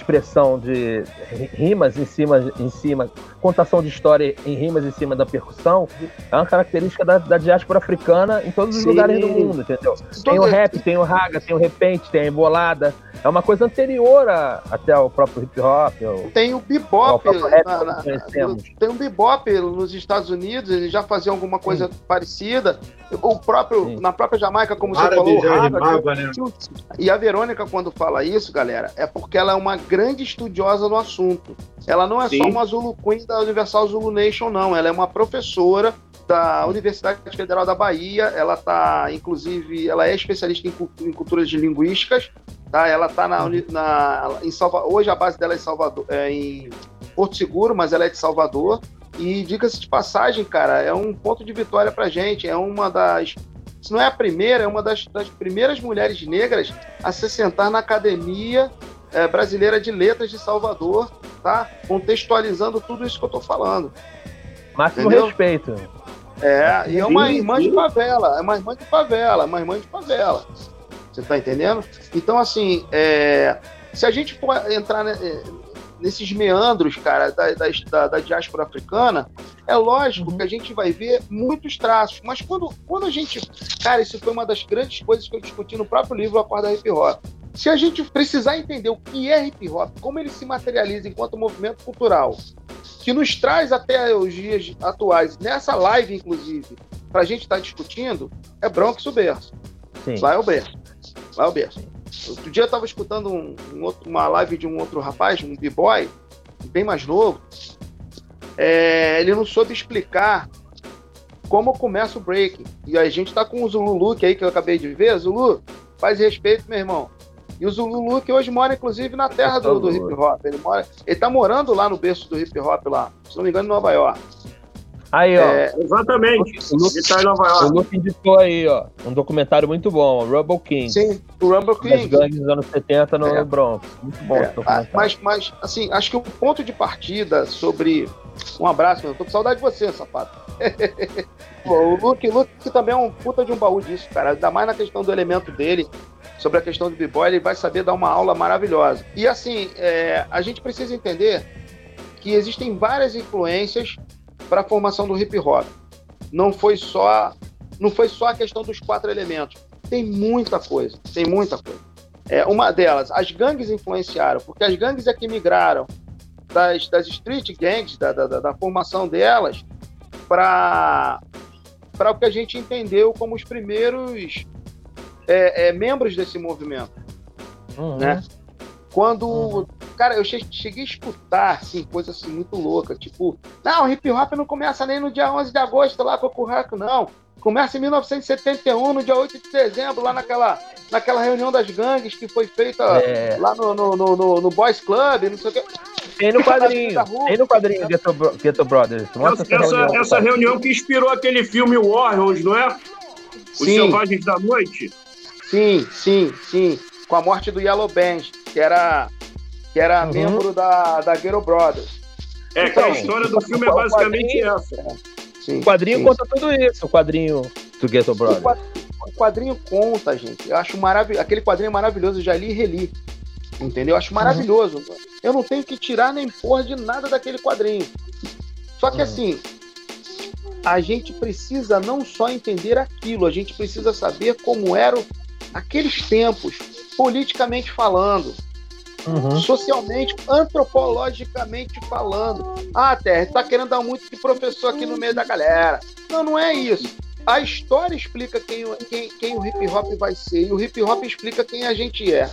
expressão de rimas em cima, em cima, contação de história em rimas em cima da percussão, é uma característica da, da diáspora africana em todos os Sim. lugares do mundo, entendeu? Tem o rap, tem o raga, tem o repente, tem a embolada, é uma coisa anterior a, até ao próprio hip hop. Ao, tem o bebop, na, na, tem o bebop nos Estados Unidos, eles já faziam alguma coisa Sim. parecida. O próprio, Sim. na própria Jamaica, como você falou, Harvard, né? e a Verônica, quando fala isso, galera, é porque ela é uma grande estudiosa no assunto. Ela não é Sim. só uma Zulu Queen da Universal Zulu Nation, não. Ela é uma professora da Universidade Federal da Bahia. Ela tá, inclusive, ela é especialista em, em culturas linguísticas. Tá? Ela está na, na, em Salva, hoje a base dela é em Salvador, é em Porto Seguro, mas ela é de Salvador. E diga-se de passagem, cara, é um ponto de vitória para gente. É uma das, se não é a primeira, é uma das, das primeiras mulheres negras a se sentar na academia é, brasileira de letras de Salvador, tá? Contextualizando tudo isso que eu tô falando. Máximo Entendeu? respeito. É, e é uma irmã de favela, é uma irmã de favela, é uma irmã de favela. Você tá entendendo? Então, assim, é, se a gente for entrar é, nesses meandros, cara, da, da, da, diáspora africana, é lógico uhum. que a gente vai ver muitos traços. Mas quando, quando a gente. Cara, isso foi uma das grandes coisas que eu discuti no próprio livro Acorda Hip Hop. Se a gente precisar entender o que é hip hop, como ele se materializa enquanto movimento cultural, que nos traz até os dias atuais, nessa live, inclusive, para a gente estar tá discutindo, é Bronx o berço. Lá é o berço. Lá é o berço. Outro dia eu estava escutando um, um outro, uma live de um outro rapaz, um b-boy, bem mais novo. É, ele não soube explicar como começa o breaking. E a gente está com o Zulu Luke aí, que eu acabei de ver. Zulu, faz respeito, meu irmão. E o Zulu que hoje mora, inclusive, na terra do, do hip hop. Ele, mora, ele tá morando lá no berço do hip hop lá, se não me engano, em Nova York. Aí, ó. É, exatamente. O Luke, tá em Nova York. O Luke indicou aí, ó. Um documentário muito bom, Rumble King. Sim, o Rumble King. As gangues dos anos 70 no é. Bronx. Muito bom é. Mas, mas, assim, acho que o ponto de partida sobre. Um abraço, meu. Tô com saudade de você, sapato. *laughs* Pô, o Luke, Luke também é um puta de um baú disso, cara. Ainda mais na questão do elemento dele sobre a questão do b-boy, ele vai saber dar uma aula maravilhosa. E assim, é, a gente precisa entender que existem várias influências para a formação do hip hop. Não foi só não foi só a questão dos quatro elementos. Tem muita coisa, tem muita coisa. É, uma delas, as gangues influenciaram, porque as gangues é que migraram das, das street gangs, da, da, da formação delas, para o que a gente entendeu como os primeiros é, é, membros desse movimento. Uhum. Né? Quando. Uhum. Cara, eu cheguei a escutar, assim, coisa assim muito louca. Tipo, não, hip hop não começa nem no dia 11 de agosto lá com o Curraco, não. Começa em 1971, no dia 8 de dezembro, lá naquela, naquela reunião das gangues que foi feita é. lá no, no, no, no, Boys Club, não sei o que. Tem no quadrinho, tem no quadrinho Ghetto, Ghetto Brothers. Mostra essa, essa, reunião, essa reunião que inspirou aquele filme Warriors, não é? Os Sim. Selvagens da Noite. Sim, sim, sim. Com a morte do Yellow Band, que era, que era uhum. membro da, da Ghetto Brothers. É, então, que a história do filme é basicamente essa. É. Sim, o quadrinho sim. conta tudo isso, o quadrinho do Ghetto Brothers. O quadrinho conta, gente. Eu acho maravilhoso. Aquele quadrinho é maravilhoso, eu já li e reli. Entendeu? Eu acho maravilhoso. Uhum. Eu não tenho que tirar nem porra de nada daquele quadrinho. Só que uhum. assim, a gente precisa não só entender aquilo, a gente precisa saber como era aqueles tempos, politicamente falando, uhum. socialmente, antropologicamente falando. Ah, Terra, está querendo dar muito de professor aqui no meio da galera. Não, não é isso. A história explica quem, quem, quem o hip hop vai ser e o hip hop explica quem a gente é.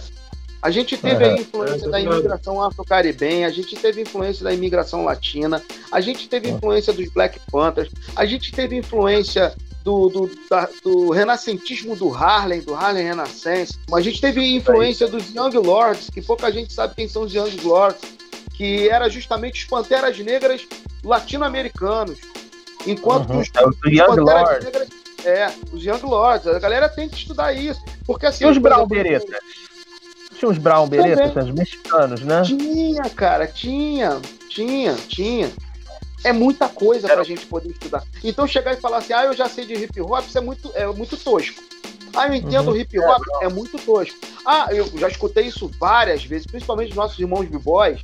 A gente teve a influência da imigração afro-caribenha, a gente teve influência da imigração latina, a gente teve influência dos Black Panthers, a gente teve influência do, do, da, do renascentismo do Harlem, do Harlem Renascense. A gente teve influência dos Young Lords, que pouca gente sabe quem são os Young Lords, que era justamente os Panteras Negras latino-americanos. Enquanto uhum. os, é, os, Young Lords. Negras, é, os Young Lords. A galera tem que estudar isso. Porque assim. E os Brown Beretas? Tinha uns Brown Beretas, os mexicanos, né? Tinha, cara, tinha, tinha, tinha. É muita coisa para a gente poder estudar. Então chegar e falar assim, ah, eu já sei de hip hop, isso é muito, é muito tosco. Ah, eu entendo uhum. hip hop, é, é muito tosco. Ah, eu já escutei isso várias vezes, principalmente dos nossos irmãos b-boys.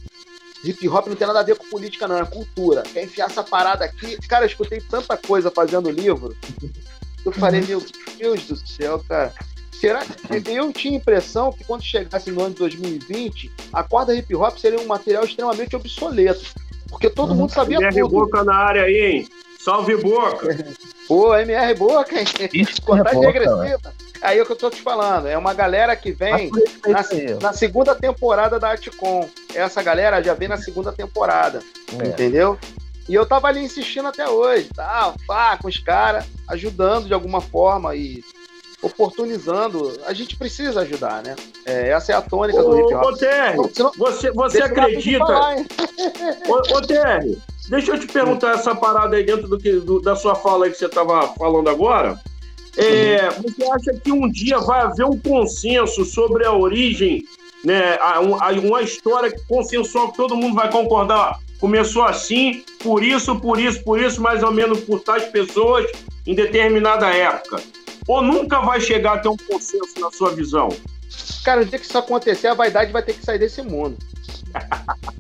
Hip hop não tem nada a ver com política, não, é cultura. Quer enfiar essa parada aqui? Cara, eu escutei tanta coisa fazendo livro. Eu falei, uhum. meu Deus do céu, cara. Será que *laughs* eu tinha a impressão que quando chegasse no ano de 2020, a corda hip hop seria um material extremamente obsoleto. Porque todo mundo sabia MR tudo. Boca na área aí, hein? Salve Boca! *laughs* Pô, MR Boca, hein? Isso Contagem Boca, regressiva. Aí é o que eu tô te falando. É uma galera que vem na, na segunda temporada da Articon. Essa galera já vem na segunda temporada. É. Entendeu? E eu tava ali insistindo até hoje, tá? Pá, com os caras, ajudando de alguma forma e oportunizando. A gente precisa ajudar, né? É, essa é a tônica do hip Ô, hop. ô Terry, você, você acredita. Ô, ô Terry, deixa eu te perguntar essa parada aí dentro do que, do- da sua fala aí que você estava falando agora. É, Você acha que um dia vai haver um consenso sobre a origem, né? a- a- Uma história consensual que todo mundo vai concordar. Começou assim, por isso, por isso, por isso, mais ou menos por tais pessoas em determinada época. Ou nunca vai chegar a ter um consenso na sua visão? Cara, o dia que isso acontecer, a vaidade vai ter que sair desse mundo. *laughs*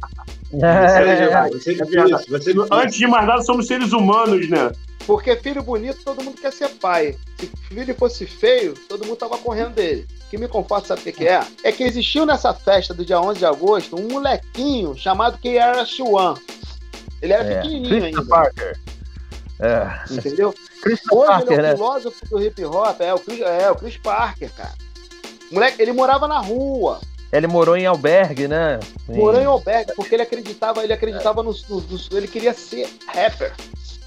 É, ser difícil. Antes de mais nada, somos seres humanos, né? Porque filho bonito, todo mundo quer ser pai. Se filho fosse feio, todo mundo tava correndo dele. O que me conforta, sabe o que, que é? É que existiu nessa festa do dia 11 de agosto um molequinho chamado KRS-One. Ele era é. pequenininho ainda, Parker. É. entendeu? Christopher Hoje Parker, ele é né? o filósofo do hip hop, é o Chris, é, o Chris Parker, cara. Moleque, ele morava na rua, Ele morou em albergue, né? Em- morou em albergue, porque ele acreditava, ele acreditava no, no- no- ele queria ser rapper.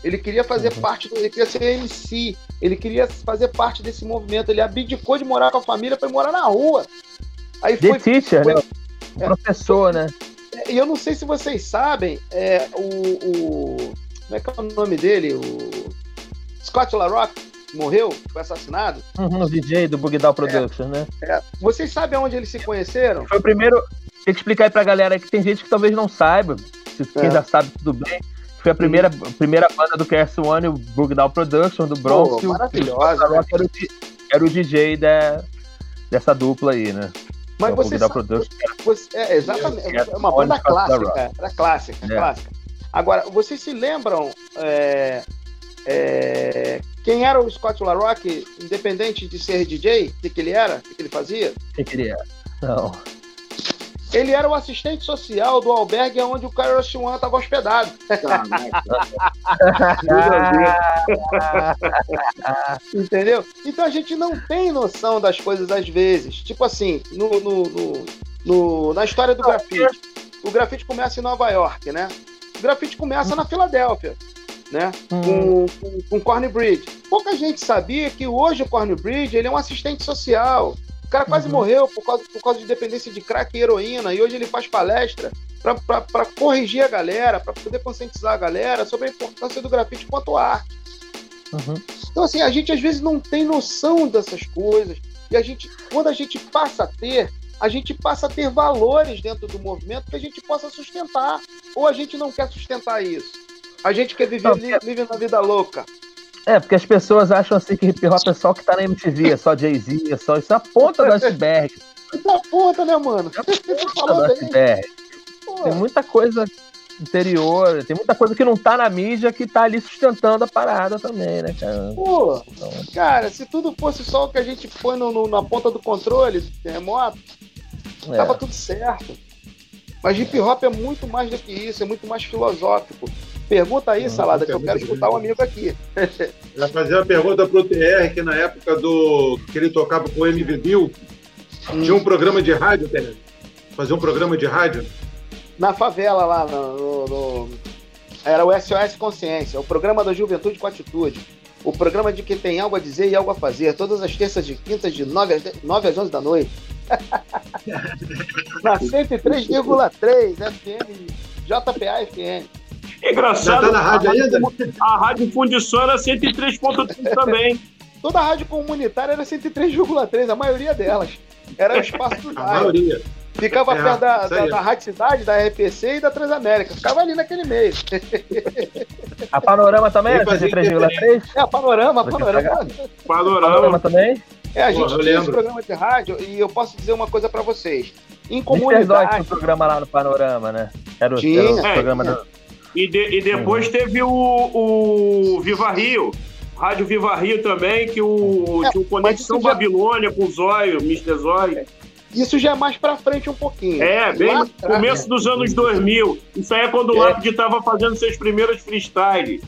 Ele queria fazer Uhum. parte do, ele queria ser MC, ele queria fazer parte desse movimento, ele abdicou de morar com a família para morar na rua. Aí The foi, Teacher, foi- né? é. Professor, né? e eu não sei se vocês sabem, é, o, o- como é que é o nome dele? O Scott LaRock morreu, foi assassinado. Uhum, o DJ do Bugdown Productions, né? É, vocês sabem onde eles se conheceram? Foi o primeiro. Tem que explicar aí pra galera que tem gente que talvez não saiba. Se quem É. já sabe, tudo bem. Foi a primeira, a primeira banda do KS One, o Bugdown Productions, do Bronx. Pô, o maravilhosa, Scott LaRock era, o era o DJ da, dessa dupla aí, né? Mas o você sabe, você- é, exatamente, É, é uma banda clássica, era clássica, É. clássica. Agora, vocês se lembram é, é, quem era o Scott LaRock, independente de ser DJ, o que, que ele era, o que, que ele fazia? O que que ele era? Não. Ele era o assistente social do albergue onde o Kairos One estava hospedado. *laughs* Entendeu? Então a gente não tem noção das coisas às vezes. Tipo assim, no, no- no- no- na história do grafite. O grafite começa em Nova York, né? O grafite começa na Filadélfia, né? Hum, Com, com, com Corny Bridge. Pouca gente sabia que hoje o Corny Bridge ele é um assistente social. O cara quase Uhum. morreu por causa, por causa de dependência de crack e heroína. E hoje ele faz palestra para corrigir a galera, para poder conscientizar a galera sobre a importância do grafite quanto arte. uhum. Então, assim, a gente às vezes não tem noção dessas coisas. E a gente, quando a gente passa a ter, a gente passa a ter valores dentro do movimento que a gente possa sustentar. Ou a gente não quer sustentar isso. A gente quer viver li- vive na vida louca. É, porque as pessoas acham assim que hip hop é só o que tá na MTV, é só Jay-Z, é só isso, é a ponta do iceberg. *laughs* Da puta, né, mano? É a ponta do iceberg. Tem muita coisa interior, tem muita coisa que não tá na mídia que tá ali sustentando a parada também, né, cara? pô, Então, cara, se tudo fosse só o que a gente põe no- no- na ponta do controle remoto, é. tava tudo certo. Mas hip hop é muito mais do que isso, é muito mais filosófico. Pergunta aí, Não, Salada, que eu quero escutar o amigo aqui. *laughs* Já fazer uma pergunta pro TR, que na época do que ele tocava com o MV Bill, tinha um programa de rádio, TR? Fazia um programa de rádio? Na favela lá, no, no- no- era o SOS Consciência, o programa da Juventude com Atitude. O programa de quem tem algo a dizer e algo a fazer, todas as terças e quintas, de 9 às, 10 9 às 11 da noite. *laughs* Na 103,3 FM, JPA FM. Engraçado. Já tá na rádio a ainda? A Rádio Fundição era 103.3 também. *laughs* Toda a rádio comunitária era 103,3, a maioria delas. Era o espaço do *laughs* A maioria. Ficava É, perto da, da, da Rádio Cidade, da RPC e da Transamérica. Ficava ali naquele meio. A Panorama também é fazia 103,3? É, a panorama, Você panorama. Panorama Panorama. também? É, a Pô, gente eu tinha esse programa de rádio e eu posso dizer uma coisa pra vocês. Em comunidade, um programa lá no Panorama, né? Era o, Tinha. era o É, programa tinha. do... E, de- e depois teve o, o Viva Rio. Rádio Viva Rio também, que o, é, tinha o Conexão Babilônia já... com o Zóio, Mr. Zóio. Isso já é mais pra frente um pouquinho. É, bem no começo dos anos 2000. Isso aí é quando o é. Lápide tava fazendo seus primeiros freestyle.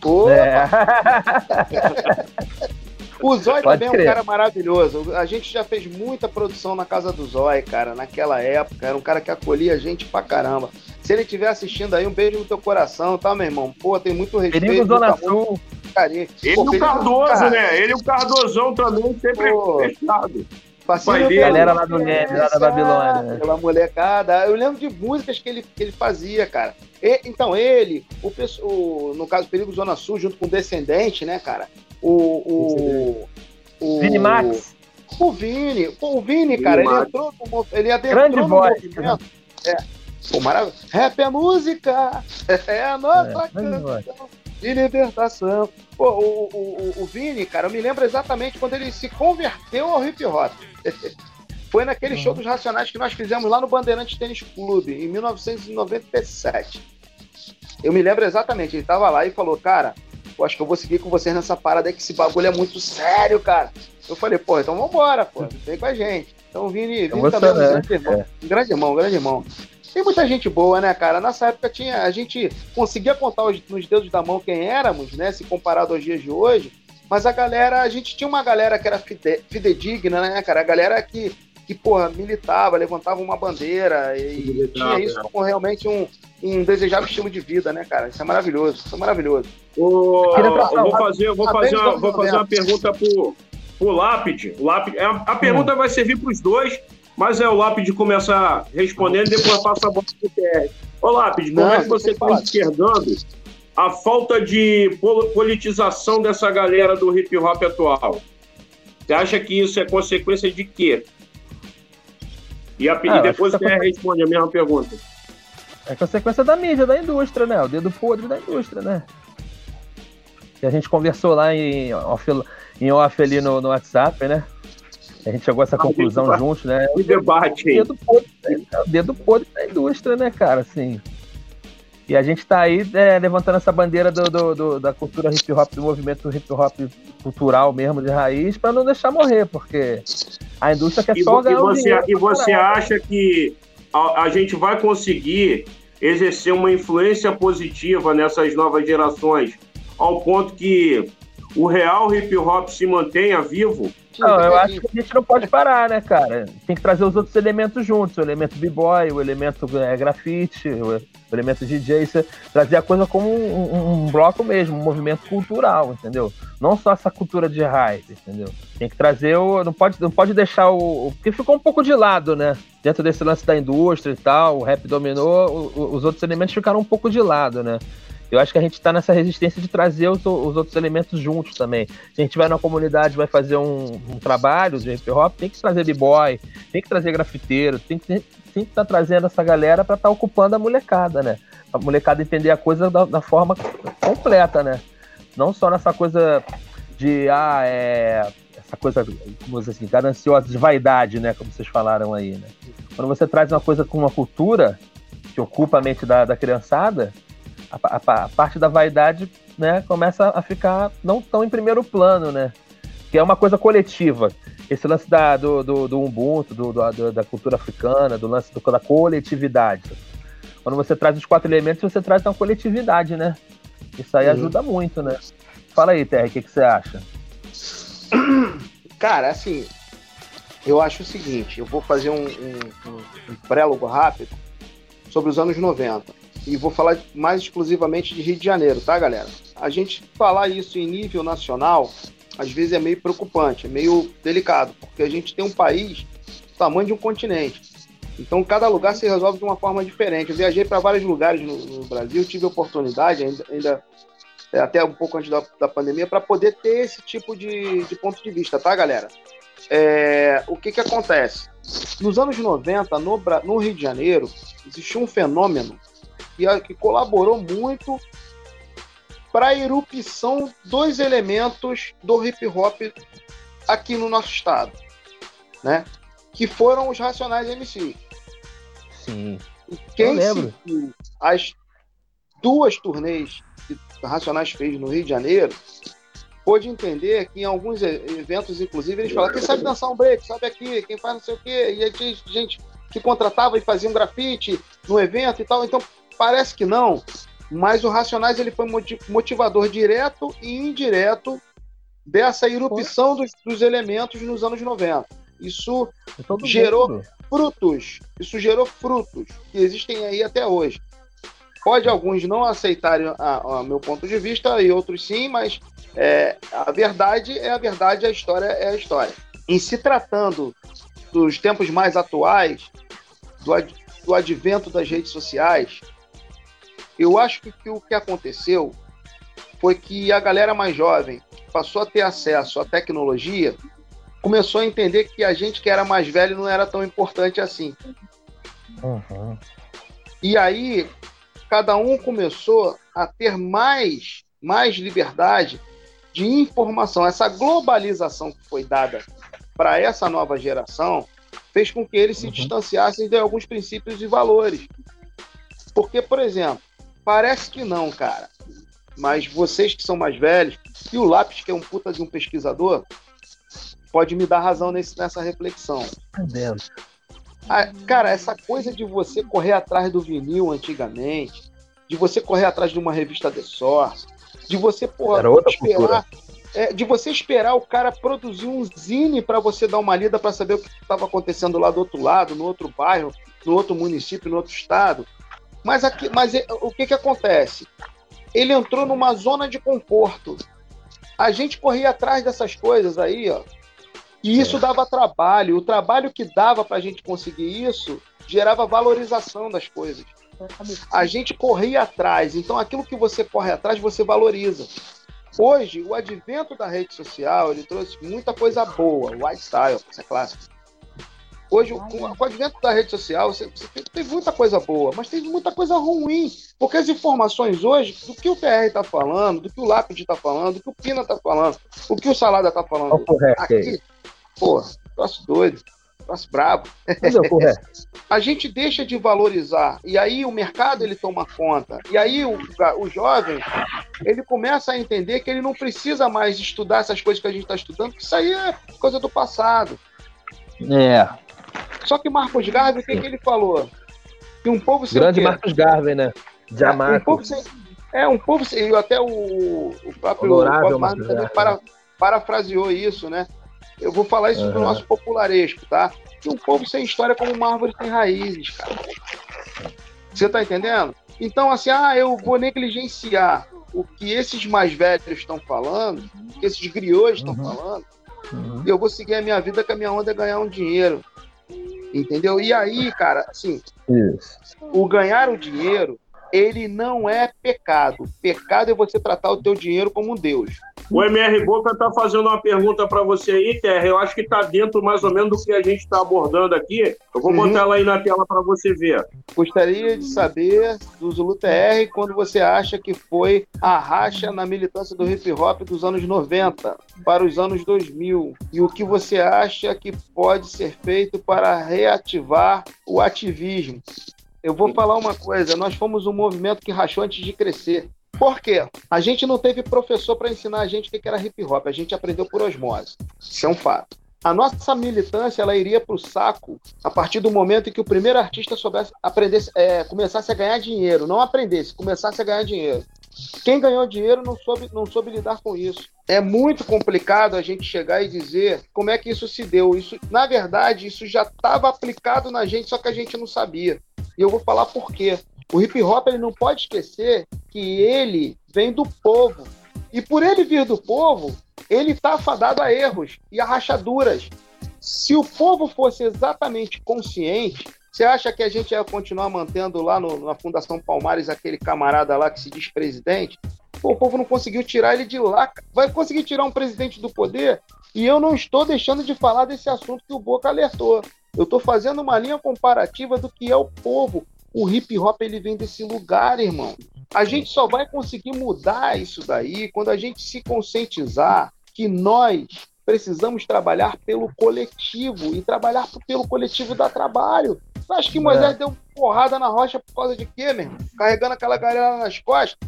Pô! É. *laughs* O Zói também crer. é um cara maravilhoso. A gente já fez muita produção na casa do Zói, cara, naquela época. Era um cara que acolhia a gente pra caramba. Se ele estiver assistindo aí, um beijo no teu coração, tá, meu irmão? Pô, tem muito respeito. Perigo Zona Sul. Carinho. Ele e o Cardoso, né? Ele e o Cardozão também, sempre Pô. fechado. Parceiro galera lá do Nerd, lá da Babilônia. Né? Pela molecada. Eu lembro de músicas que ele, que ele fazia, cara. E, então, ele, o, o, no caso Perigo Zona Sul, junto com o Descendente, né, cara? O. o, o Vini Max. O Vini. O Vini, cara, Vini ele entrou no, ele adentrou Grande no voz, movimento. É. Pô, maravilha. Rap é música. *laughs* É a nossa é, canção de libertação. Pô, o, o, o Vini, cara, eu me lembro exatamente quando ele se converteu ao hip hop. *laughs* Foi naquele uhum. show dos Racionais que nós fizemos lá no Bandeirantes Tênis Clube, em 1997. Eu me lembro exatamente, ele tava lá e falou, cara, eu acho que eu vou seguir com vocês nessa parada aí, que esse bagulho é muito sério, cara. Eu falei, pô, então vambora, pô, vem com a gente. Então Vini, Vini também é um grande irmão, é. um grande irmão, um grande irmão. Tem muita gente boa, né, cara? Nessa época tinha, a gente conseguia contar os, nos dedos da mão quem éramos, né? Se comparado aos dias de hoje. Mas a galera, a gente tinha uma galera que era fide, fidedigna, né, cara? A galera que, que porra, militava, levantava uma bandeira e tinha isso como realmente um, um desejável estilo de vida, né, cara? Isso é maravilhoso, isso é maravilhoso. O, eu vou fazer, eu vou fazer, uma, vou fazer uma pergunta pro, pro Lápide. O Lápide a, a pergunta hum. vai servir para os dois, mas é o Lápide começar respondendo e depois passa a bola pro PR. Ô Lápide, como é que você está enxergando a falta de politização dessa galera do hip hop atual? Você acha que isso é consequência de quê? E, a, ah, depois o PR responde a mesma pergunta. É consequência da mídia, da indústria, né? O dedo podre da indústria, né? E a gente conversou lá em off, em off ali no, no WhatsApp, né? A gente chegou a essa ah, conclusão juntos, né? Que debate aí. Dedo podre, é, o dedo podre da indústria, né, cara? Assim, e a gente está aí é, levantando essa bandeira do, do, do, da cultura hip hop, do movimento hip hop cultural mesmo de raiz, para não deixar morrer, porque a indústria quer e, só ganhar e você, E você acha que a, a, gente vai conseguir exercer uma influência positiva nessas novas gerações, ao ponto que o real hip hop se mantenha vivo? Não, eu acho que a gente não pode parar, né, cara? Tem que trazer os outros elementos juntos, o elemento b-boy, o elemento é, grafite, o elemento DJ, isso, trazer a coisa como um, um, bloco mesmo, um movimento cultural, entendeu? Não só essa cultura de raiz, entendeu? Tem que trazer o. Não pode, não pode deixar o. Porque ficou um pouco de lado, né? Dentro desse lance da indústria e tal, o rap dominou, o, os outros elementos ficaram um pouco de lado, né? Eu acho que a gente está nessa resistência de trazer os, os, outros elementos juntos também. Se a gente vai na comunidade vai fazer um, um trabalho de hip hop, tem que trazer b-boy, tem que trazer grafiteiro, tem que tem que estar tá trazendo essa galera para estar tá ocupando a molecada, né? A molecada entender a coisa da, da, forma completa, né? Não só nessa coisa de, ah, é. Essa coisa, como assim, gananciosa, de vaidade, né? Como vocês falaram aí, né? Quando você traz uma coisa com uma cultura que ocupa a mente da, da criançada, a, a, a, parte da vaidade né, começa a ficar não tão em primeiro plano, né? Que é uma coisa coletiva. Esse lance da, do, do, do Ubuntu, do, do, da cultura africana, do lance do, da coletividade. Quando você traz os quatro elementos, você traz uma coletividade, né? Isso aí uhum. ajuda muito, né? Fala aí, Terry, o que, que você acha? *clears throat* Cara, assim, eu acho o seguinte, eu vou fazer um, um, um prélogo rápido sobre os anos 90 e vou falar mais exclusivamente de Rio de Janeiro, tá, galera? A gente falar isso em nível nacional, às vezes é meio preocupante, é meio delicado, porque a gente tem um país do tamanho de um continente. Então, cada lugar se resolve de uma forma diferente. Eu viajei para vários lugares no, no, Brasil, tive oportunidade, ainda, ainda é, até um pouco antes da, da pandemia, para poder ter esse tipo de, de, ponto de vista, tá, galera? É, o que, que acontece? Nos anos 90, no, no Rio de Janeiro, existiu um fenômeno que, que colaborou muito para a erupção dos elementos do hip hop aqui no nosso estado, né? Que foram os Racionais MC. Sim. E quem lembro. as duas turnês que Racionais fez no Rio de Janeiro pôde entender que em alguns eventos, inclusive, eles falavam: quem sabe dançar um break, sabe aqui, quem faz não sei o quê. E aí tinha gente que contratava e fazia um grafite no evento e tal. Então, parece que não, mas o Racionais ele foi motivador direto e indireto dessa erupção dos, dos elementos nos anos 90. Isso gerou mundo. frutos, isso gerou frutos que existem aí até hoje. Pode alguns não aceitarem o meu ponto de vista e outros sim, mas é, a verdade é a verdade, a história é a história. Em se tratando dos tempos mais atuais, do, ad, do advento das redes sociais, eu acho que, que o que aconteceu foi que a galera mais jovem passou a ter acesso à tecnologia, começou a entender que a gente que era mais velho não era tão importante assim. Uhum. E aí, cada um começou a ter mais, mais liberdade de informação. Essa globalização que foi dada para essa nova geração fez com que eles se uhum. distanciassem de alguns princípios e valores. Porque, por exemplo, parece que não, cara, mas vocês que são mais velhos, e o Lápis, que é um puta de um pesquisador, pode me dar razão nesse, nessa reflexão. Deus. Ah, cara, essa coisa de você correr atrás do vinil antigamente, de você correr atrás de uma revista The Source, de você porra, esperar, é, de você esperar o cara produzir um zine para você dar uma lida para saber o que estava acontecendo lá do outro lado, no outro bairro, no outro município, no outro estado. Mas, aqui, mas é, o que, que acontece? Ele entrou numa zona de conforto. A gente corria atrás dessas coisas aí, ó. E isso é. dava trabalho. O trabalho que dava para a gente conseguir isso gerava valorização das coisas. A gente corria atrás. Então, aquilo que você corre atrás, você valoriza. Hoje, o advento da rede social, ele trouxe muita coisa boa. O lifestyle, isso é clássico. Hoje, com, o advento da rede social, você, você tem, tem, muita coisa boa, mas tem muita coisa ruim. Porque as informações hoje, do que o TR está falando, do que o Lápide está falando, do que o Pina está falando, o que o Salada está falando, aqui, pô, troço doido, troço brabo. Mas é correto. a gente deixa de valorizar, e aí o mercado ele toma conta, e aí o, o jovem ele começa a entender que ele não precisa mais estudar essas coisas que a gente está estudando, porque isso aí é coisa do passado. É. Só que Marcos Garvey, o que, que ele falou? Que um povo sem Grande Marcos Garvey, né? Jamais. É, um povo sem, é, um povo sem, até o, o próprio Bob Marley também para, parafraseou isso, né? Eu vou falar isso uhum. pro nosso popularesco, tá? Que um povo sem história é como uma árvore sem raízes, cara. Você tá entendendo? Então, assim, ah, eu vou negligenciar o que esses mais velhos estão falando, o que esses griots estão uhum. falando, uhum. e eu vou seguir a minha vida que a minha onda é ganhar um dinheiro. Entendeu? E aí, cara, assim, Isso. o ganhar o dinheiro, ele não é pecado. Pecado é você tratar o teu dinheiro como um Deus. O MR Boca está fazendo uma pergunta para você aí, Terra. Eu acho que está dentro mais ou menos do que a gente está abordando aqui. Eu vou uhum. botar ela aí na tela para você ver. Gostaria de saber do Zulu TR quando você acha que foi a racha na militância do hip hop dos anos 90 para os anos 2000 e o que você acha que pode ser feito para reativar o ativismo. Eu vou falar uma coisa: nós fomos um movimento que rachou antes de crescer. Por quê? A gente não teve professor para ensinar a gente o que era hip hop, a gente aprendeu por osmose. Isso é um fato. A nossa militância ela iria para o saco a partir do momento em que o primeiro artista soubesse aprendesse, é, começasse a ganhar dinheiro, não aprendesse, começasse a ganhar dinheiro. Quem ganhou dinheiro não soube, não soube lidar com isso. É muito complicado a gente chegar e dizer como é que isso se deu. Isso, na verdade, isso já estava aplicado na gente, só que a gente não sabia. E eu vou falar por quê. O hip hop ele não pode esquecer que ele vem do povo. E por ele vir do povo, ele está afadado a erros e a rachaduras. Se o povo fosse exatamente consciente, você acha que a gente ia continuar mantendo lá no, na Fundação Palmares aquele camarada lá que se diz presidente? Pô, o povo não conseguiu tirar ele de lá. Vai conseguir tirar um presidente do poder? E eu não estou deixando de falar desse assunto que o Boca alertou. Eu estou fazendo uma linha comparativa do que é o povo, o hip hop ele vem desse lugar, irmão. A gente só vai conseguir mudar isso daí quando a gente se conscientizar que nós precisamos trabalhar pelo coletivo e trabalhar pelo coletivo dá trabalho. Tu acha que Moisés é. deu porrada na rocha por causa de quê, meu irmão? Carregando aquela galera nas costas,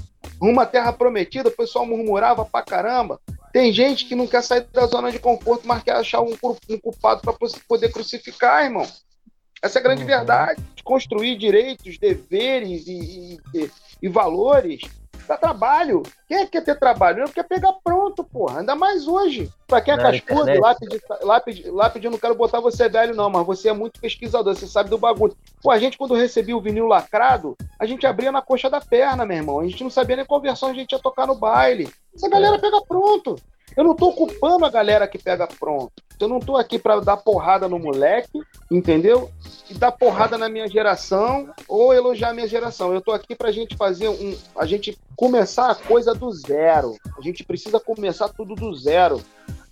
à terra prometida, o pessoal murmurava pra caramba. Tem gente que não quer sair da zona de conforto, mas quer achar um, um culpado para poder crucificar, irmão. Essa é a grande uhum. verdade. Construir direitos, deveres e, e, e valores dá trabalho. Quem é que quer ter trabalho? Não quer pegar pronto, porra. Ainda mais hoje. Pra quem é cascudo, lá, pedi, lá, pedi, lá pedindo, não quero botar você velho, não, mas você é muito pesquisador, você sabe do bagulho. Pô, a gente, quando recebia o vinil lacrado, a gente abria na coxa da perna, meu irmão. A gente não sabia nem qual versão a gente ia tocar no baile. Essa galera pega pronto. Eu não tô culpando a galera que pega pronto. Eu não tô aqui para dar porrada no moleque, entendeu? E dar porrada na minha geração ou elogiar a minha geração. Eu tô aqui pra gente fazer um. A gente começar a coisa do zero. A gente precisa começar tudo do zero.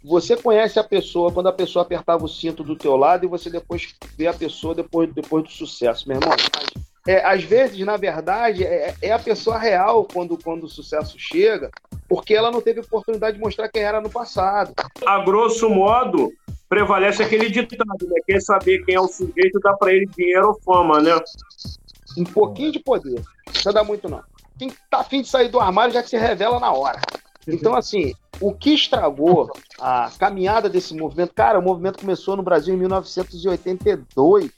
Você conhece a pessoa quando a pessoa apertava o cinto do teu lado e você depois vê a pessoa depois, depois do sucesso, meu irmão. É, às vezes, na verdade, é, é, a pessoa real quando, quando o sucesso chega, porque ela não teve oportunidade de mostrar quem era no passado. A grosso modo, prevalece aquele ditado, né? Quer saber quem é o sujeito, dá para ele dinheiro ou fama, né? Um pouquinho de poder. Não dar muito, não. Quem tá afim de sair do armário já que se revela na hora. Então, assim, o que estragou a caminhada desse movimento? Cara, o movimento começou no Brasil em 1982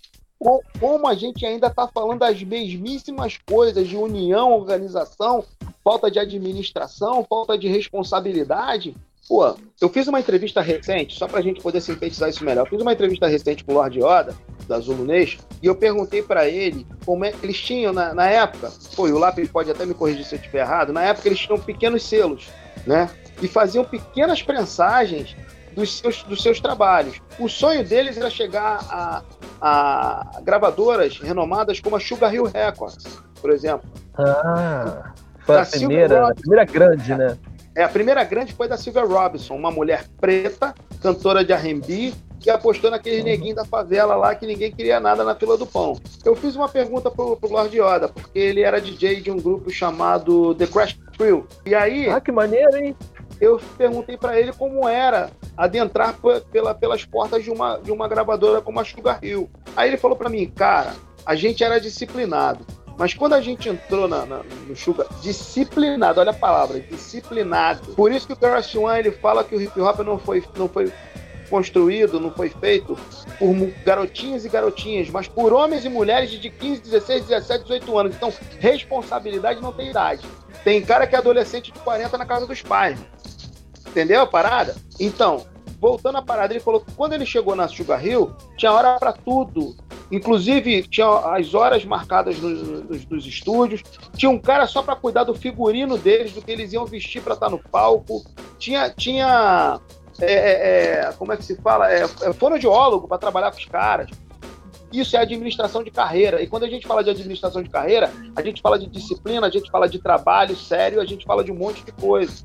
como a gente ainda está falando das mesmíssimas coisas de união, organização, falta de administração, falta de responsabilidade. Pô, eu fiz uma entrevista recente, só para a gente poder sintetizar isso melhor. Eu fiz uma entrevista recente com o Lord Yoda, da Zulu e eu perguntei para ele como é que eles tinham na, na época. Pô, e o Lápis pode até me corrigir se eu estiver errado. Na época eles tinham pequenos selos, né? E faziam pequenas prensagens dos seus, dos seus trabalhos. O sonho deles era chegar a, a gravadoras renomadas como a Sugar Hill Records, por exemplo. Ah, foi a primeira, a primeira grande, né? É, a primeira grande foi da Silvia Robinson, uma mulher preta, cantora de R&B, que apostou naquele neguinho da favela lá que ninguém queria nada na fila do pão. Eu fiz uma pergunta pro, pro Lord Yoda, porque ele era DJ de um grupo chamado The Crash Crew. E aí... Ah, que maneiro, hein? eu perguntei para ele como era adentrar pela, pelas portas de uma, de uma gravadora como a Sugar Hill. Aí ele falou para mim, cara, a gente era disciplinado. Mas quando a gente entrou na, na, no Sugar, disciplinado, olha a palavra, disciplinado. Por isso que o Terrace One ele fala que o hip hop não foi, não foi construído, não foi feito por garotinhas e garotinhas, mas por homens e mulheres de 15, 16, 17, 18 anos. Então, responsabilidade não tem idade. Tem cara que é adolescente de 40 na casa dos pais. Entendeu a parada? Então, voltando à parada, ele falou que quando ele chegou na Sugar Hill, tinha hora para tudo. Inclusive, tinha as horas marcadas nos, nos, nos estúdios. Tinha um cara só para cuidar do figurino deles, do que eles iam vestir para estar tá no palco. Tinha. tinha é, é, é como é que se fala? É, é fonoaudiólogo para trabalhar com os caras. Isso é administração de carreira. E quando a gente fala de administração de carreira, a gente fala de disciplina, a gente fala de trabalho sério, a gente fala de um monte de coisa.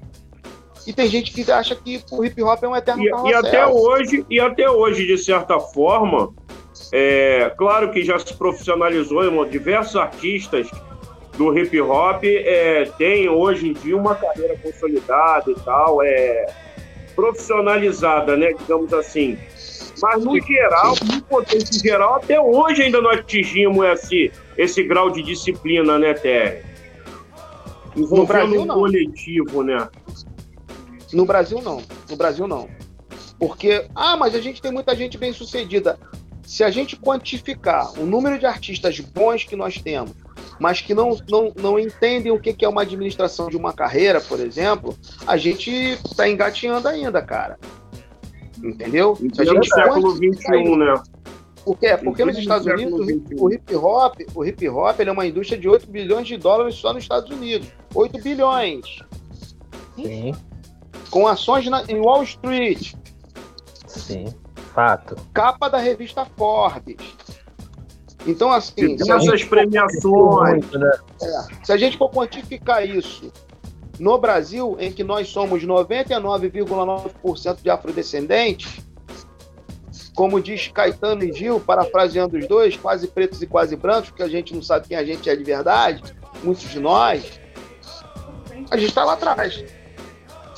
E tem gente que acha que o hip hop é um eterno e, e até hoje E até hoje, de certa forma, é claro que já se profissionalizou, irmão, diversos artistas do hip hop é, têm hoje em dia uma carreira consolidada e tal, é profissionalizada, né, digamos assim. Mas no geral, no contexto geral, até hoje ainda não atingimos esse, esse grau de disciplina, né, Terry? Envolvendo um coletivo, né? No Brasil, não. No Brasil, não. Porque, ah, mas a gente tem muita gente bem sucedida. Se a gente quantificar o número de artistas bons que nós temos, mas que não, não, não entendem o que é uma administração de uma carreira, por exemplo, a gente está engateando ainda, cara. Entendeu? Se a gente século XXI, né? Por quê? Porque nos Estados Unidos o hip hop, o hip hop é uma indústria de 8 bilhões de dólares só nos Estados Unidos. 8 bilhões. Sim com ações na, em Wall Street. Sim, fato. Capa da revista Forbes. Então, assim. Se essas premiações. né? é, se a gente for quantificar isso no Brasil, em que nós somos 99,9% de afrodescendentes, como diz Caetano e Gil, parafraseando os dois, quase pretos e quase brancos, porque a gente não sabe quem a gente é de verdade, muitos de nós, a gente está lá atrás.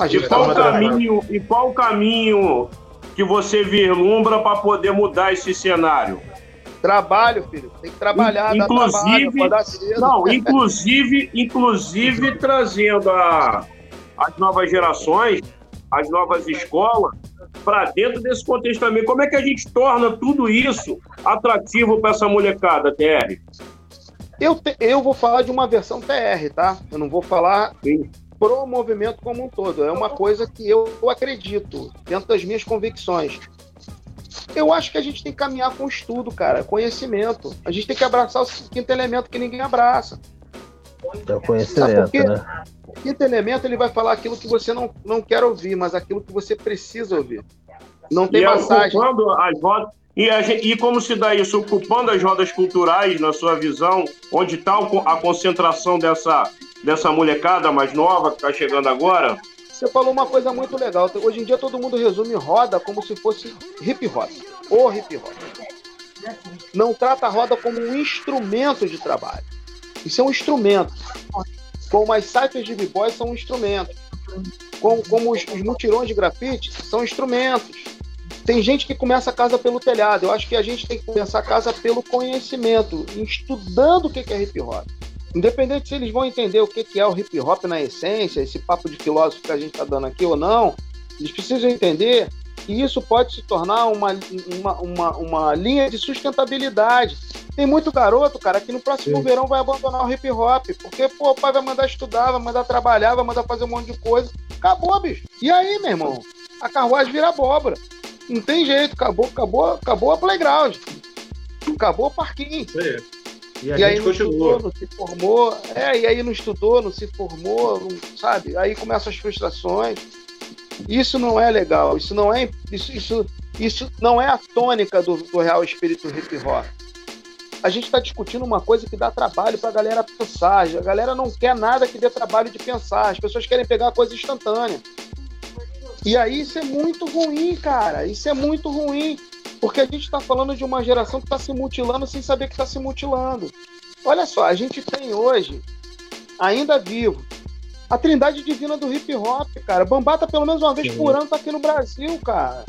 E qual, caminho, e qual o caminho que você vislumbra para poder mudar esse cenário? Trabalho, filho. Tem que trabalhar, inclusive, trabalho, não, *laughs* inclusive, inclusive trazendo a, as novas gerações as novas escolas para dentro desse contexto também. Como é que a gente torna tudo isso atrativo para essa molecada, TR? Eu, te, eu vou falar de uma versão TR, tá? Eu não vou falar Sim. Pro movimento como um todo. É uma coisa que eu acredito, dentro das minhas convicções. Eu acho que a gente tem que caminhar com estudo, cara, conhecimento. A gente tem que abraçar o quinto elemento que ninguém abraça. É o conhecimento, né? O quinto elemento ele vai falar aquilo que você não, não quer ouvir, mas aquilo que você precisa ouvir. Não tem e passagem. As rodas, e, a, e como se dá isso? Ocupando as rodas culturais, na sua visão, onde está a concentração dessa, dessa molecada mais nova que está chegando agora? Você falou uma coisa muito legal. Hoje em dia todo mundo resume roda como se fosse hip hop. Ou hip hop. Não trata a roda como um instrumento de trabalho. Isso é um instrumento. Como as cyphers de b-boy são um instrumento. Como, como os, os mutirões de grafite são instrumentos. Tem gente que começa a casa pelo telhado. Eu acho que a gente tem que começar a casa pelo conhecimento, estudando o que é hip hop. Independente se eles vão entender o que é o hip hop na essência, esse papo de filósofo que a gente está dando aqui ou não, eles precisam entender que isso pode se tornar uma, uma, uma, uma linha de sustentabilidade. Tem muito garoto, cara, que no próximo Sim. verão vai abandonar o hip hop, porque pô, o pai vai mandar estudar, vai mandar trabalhar, vai mandar fazer um monte de coisa. Acabou, bicho. E aí, meu irmão? A carruagem vira abóbora. Não tem jeito, acabou, acabou, acabou a playground. Acabou o parquinho. Sim. E, e aí não estudou, não se formou. É, e aí não estudou, não se formou, não, sabe? Aí começam as frustrações. Isso não é legal, isso não é isso, isso, isso não é a tônica do, do real espírito hip hop. A gente está discutindo uma coisa que dá trabalho para a galera pensar. A galera não quer nada que dê trabalho de pensar. As pessoas querem pegar a coisa instantânea. E aí isso é muito ruim, cara. Isso é muito ruim. Porque a gente está falando de uma geração que está se mutilando sem saber que está se mutilando. Olha só, a gente tem hoje, ainda vivo, a trindade divina do hip hop, cara. Bambata, pelo menos uma vez Sim. por ano, tá aqui no Brasil, cara.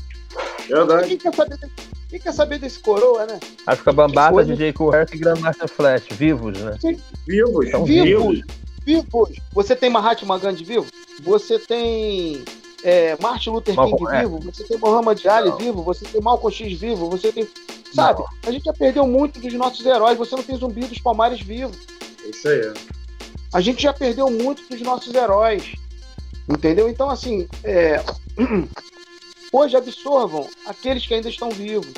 Verdade. Quem quer saber desse, quem quer saber desse coroa, né? Acho que a Bambata, Coisa... DJ Coerce e Grandmaster Flash, vivos, né? Sim. Vivos, são vivos. Vivos. Você tem Mahatma Gandhi vivo? Você tem é, Martin Luther King é. vivo, você tem Muhammad Ali não. vivo, você tem Malcolm X vivo, você tem. Sabe? Não. A gente já perdeu muito dos nossos heróis, você não tem zumbi dos Palmares vivo. Isso aí. A gente já perdeu muito dos nossos heróis. Entendeu? Então, assim, é... *clears throat* hoje absorvam aqueles que ainda estão vivos.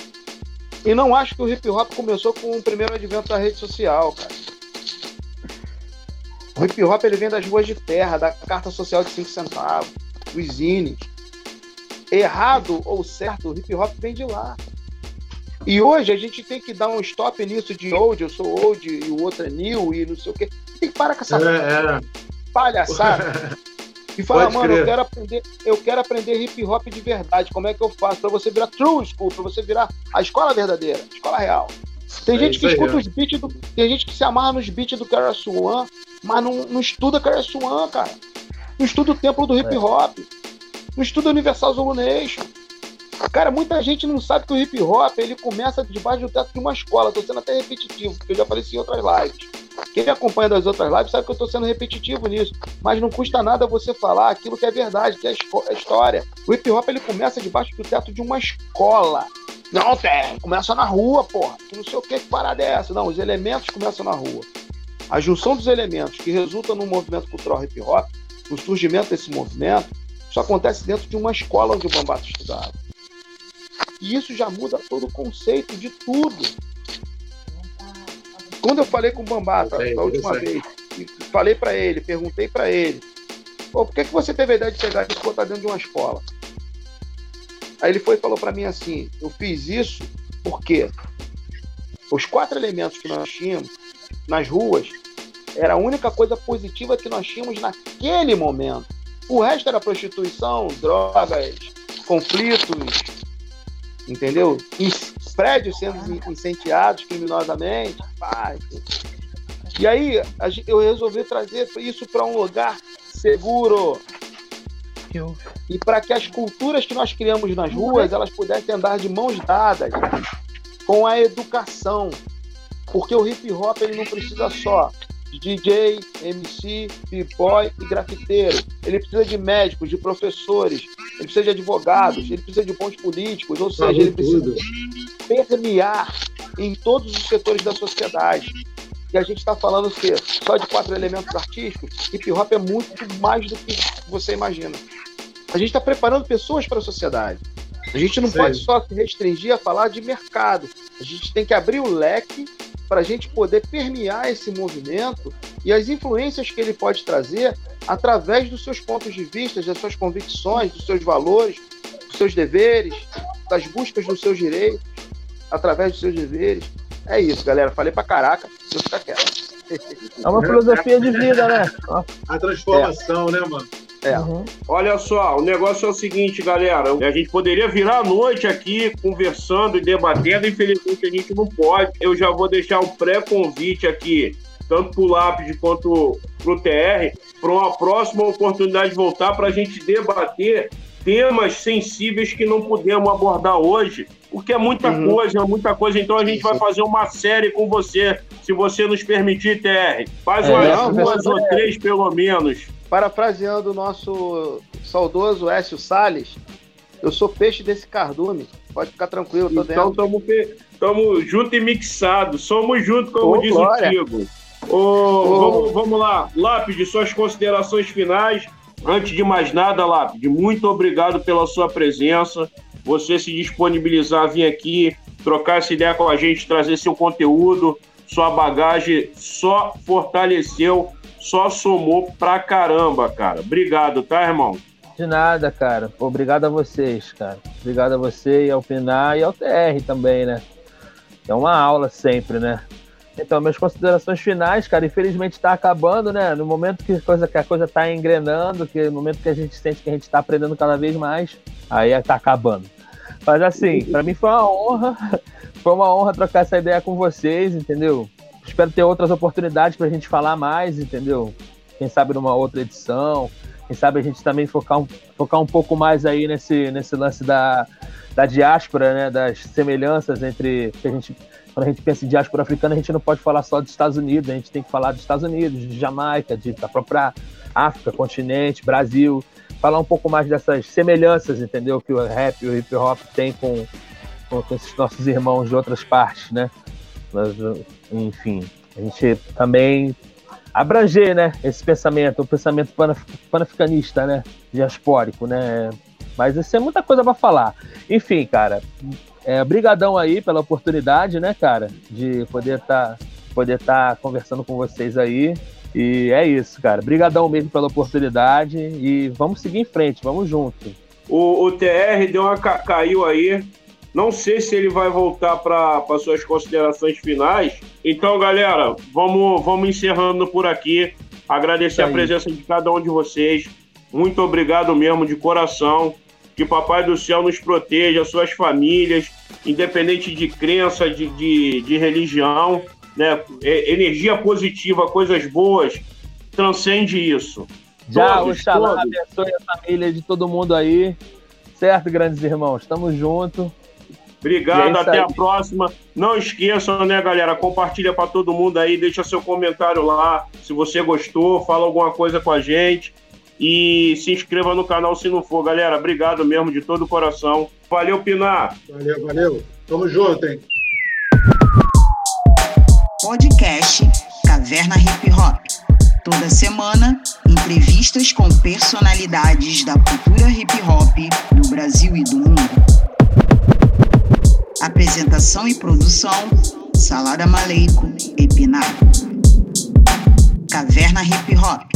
E não acho que o hip hop começou com o primeiro advento da rede social, cara. O hip hop ele vem das ruas de terra, da carta social de 5 centavos o zines. Errado ou certo, o hip hop vem de lá. E hoje a gente tem que dar um stop nisso de old, eu sou old e o outro é new e não sei o quê. Tem que parar com essa é, é. palhaçada. *laughs* E fala, mano, eu quero aprender, eu quero aprender hip hop de verdade. Como é que eu faço para você virar true school, para você virar a escola verdadeira, a escola real? Tem é gente que escuta aí, os beats do, tem gente que se amarra nos beats do Kara Swan, mas não, não estuda Kara Swan, cara não estuda o templo do hip hop, não estuda o Universal Zulu Nation. Cara, muita gente não sabe que o hip hop ele começa debaixo do teto de uma escola. Estou sendo até repetitivo, porque eu já apareci em outras lives. Quem me acompanha das outras lives sabe que eu estou sendo repetitivo nisso. Mas não custa nada você falar aquilo que é verdade, que é a história. O hip hop ele começa debaixo do teto de uma escola. Não, tem, começa na rua, porra. Que não sei o que, que parada é essa. Não, os elementos começam na rua. A junção dos elementos que resulta no movimento cultural hip hop o surgimento desse movimento, isso acontece dentro de uma escola onde o Bambata estudava. E isso já muda todo o conceito de tudo. Quando eu falei com o Bambata a última vez, falei para ele, perguntei para ele, por que, que você teve a ideia de pegar e botar dentro de uma escola? Aí ele foi e falou para mim assim: eu fiz isso porque os quatro elementos que nós tínhamos nas ruas era a única coisa positiva que nós tínhamos naquele momento. O resto era prostituição, drogas, conflitos, entendeu? Prédios sendo incendiados criminosamente. E aí eu resolvi trazer isso para um lugar seguro. E para que as culturas que nós criamos nas ruas elas pudessem andar de mãos dadas com a educação. Porque o hip hop ele não precisa só DJ, MC, b-boy e grafiteiro. Ele precisa de médicos, de professores, ele precisa de advogados, ele precisa de bons políticos, ou seja, ele precisa permear em todos os setores da sociedade. E a gente está falando o quê? Só de quatro elementos artísticos? Hip hop é muito mais do que você imagina. A gente está preparando pessoas para a sociedade. A gente não Sim. pode só se restringir a falar de mercado. A gente tem que abrir o leque para a gente poder permear esse movimento e as influências que ele pode trazer através dos seus pontos de vista, das suas convicções, dos seus valores, dos seus deveres, das buscas dos seus direitos, através dos seus deveres. É isso, galera. Falei pra caraca, eu ficar quieto. É uma filosofia de vida, né? A transformação, é. né, mano? É. Uhum. Olha só, o negócio é o seguinte, galera. A gente poderia virar a noite aqui conversando e debatendo, infelizmente a gente não pode. Eu já vou deixar um pré-convite aqui, tanto para o Lápide quanto para o TR, para uma próxima oportunidade de voltar para a gente debater temas sensíveis que não podemos abordar hoje, porque é muita uhum. coisa, é muita coisa. Então a gente vai fazer uma série com você, se você nos permitir, TR. Faz é, umas duas ou três, pelo menos parafraseando o nosso saudoso Écio Salles, eu sou peixe desse cardume. Pode ficar tranquilo, tô então, dentro. Estamos junto e mixado. Somos juntos, como oh, diz glória. o Tigo. Oh, oh. Vamos, vamos lá. Lápide, suas considerações finais. Antes de mais nada, Lápide, muito obrigado pela sua presença. Você se disponibilizar a vir aqui, trocar essa ideia com a gente, trazer seu conteúdo, sua bagagem, só fortaleceu só somou pra caramba, cara. Obrigado, tá, irmão? De nada, cara. Obrigado a vocês, cara. Obrigado a você e ao Pinar e ao TR também, né? É uma aula sempre, né? Então, minhas considerações finais, cara, infelizmente está acabando, né? No momento que a coisa que a coisa está engrenando, que no momento que a gente sente que a gente está aprendendo cada vez mais, aí está acabando. Mas assim, para mim foi uma honra, *laughs* foi uma honra trocar essa ideia com vocês, entendeu? Espero ter outras oportunidades para a gente falar mais, entendeu? Quem sabe numa outra edição. Quem sabe a gente também focar um, focar um pouco mais aí nesse, nesse lance da, da diáspora, né? Das semelhanças entre. Que a gente, quando a gente pensa em diáspora africana, a gente não pode falar só dos Estados Unidos, a gente tem que falar dos Estados Unidos, de Jamaica, de, da própria África, continente, Brasil. Falar um pouco mais dessas semelhanças, entendeu? Que o rap e o hip hop tem com, com, esses nossos irmãos de outras partes, né? Mas, enfim, a gente também abranger, né, esse pensamento, o pensamento panafricanista, né, diaspórico, né, mas isso é muita coisa para falar. Enfim, cara, é, brigadão aí pela oportunidade, né, cara, de poder estar tá, poder tá conversando com vocês aí. E é isso, cara. Brigadão mesmo pela oportunidade e vamos seguir em frente, vamos junto. O, o TR deu uma caiu aí, não sei se ele vai voltar para suas considerações finais. Então, galera, vamos, vamos encerrando por aqui. Agradecer a presença de cada um de vocês. Muito obrigado mesmo, de coração. Que Papai do Céu nos proteja, suas famílias, independente de crença, de, de, de religião. Né? Energia positiva, coisas boas, transcende isso. Já, todos, Oxalá todos. abençoe a família de todo mundo aí. Certo, grandes irmãos? Tamo junto. Obrigado, é até a próxima. Não esqueçam, né, galera? Compartilha para todo mundo aí, deixa seu comentário lá. Se você gostou, fala alguma coisa com a gente. E se inscreva no canal se não for, galera. Obrigado mesmo de todo o coração. Valeu, Pinar. Valeu, valeu. Tamo junto, hein? Podcast Caverna Hip Hop. Toda semana, entrevistas com personalidades da cultura hip hop do Brasil e do mundo. Apresentação e produção: Salada Maleico e Pinar. Caverna Hip Hop.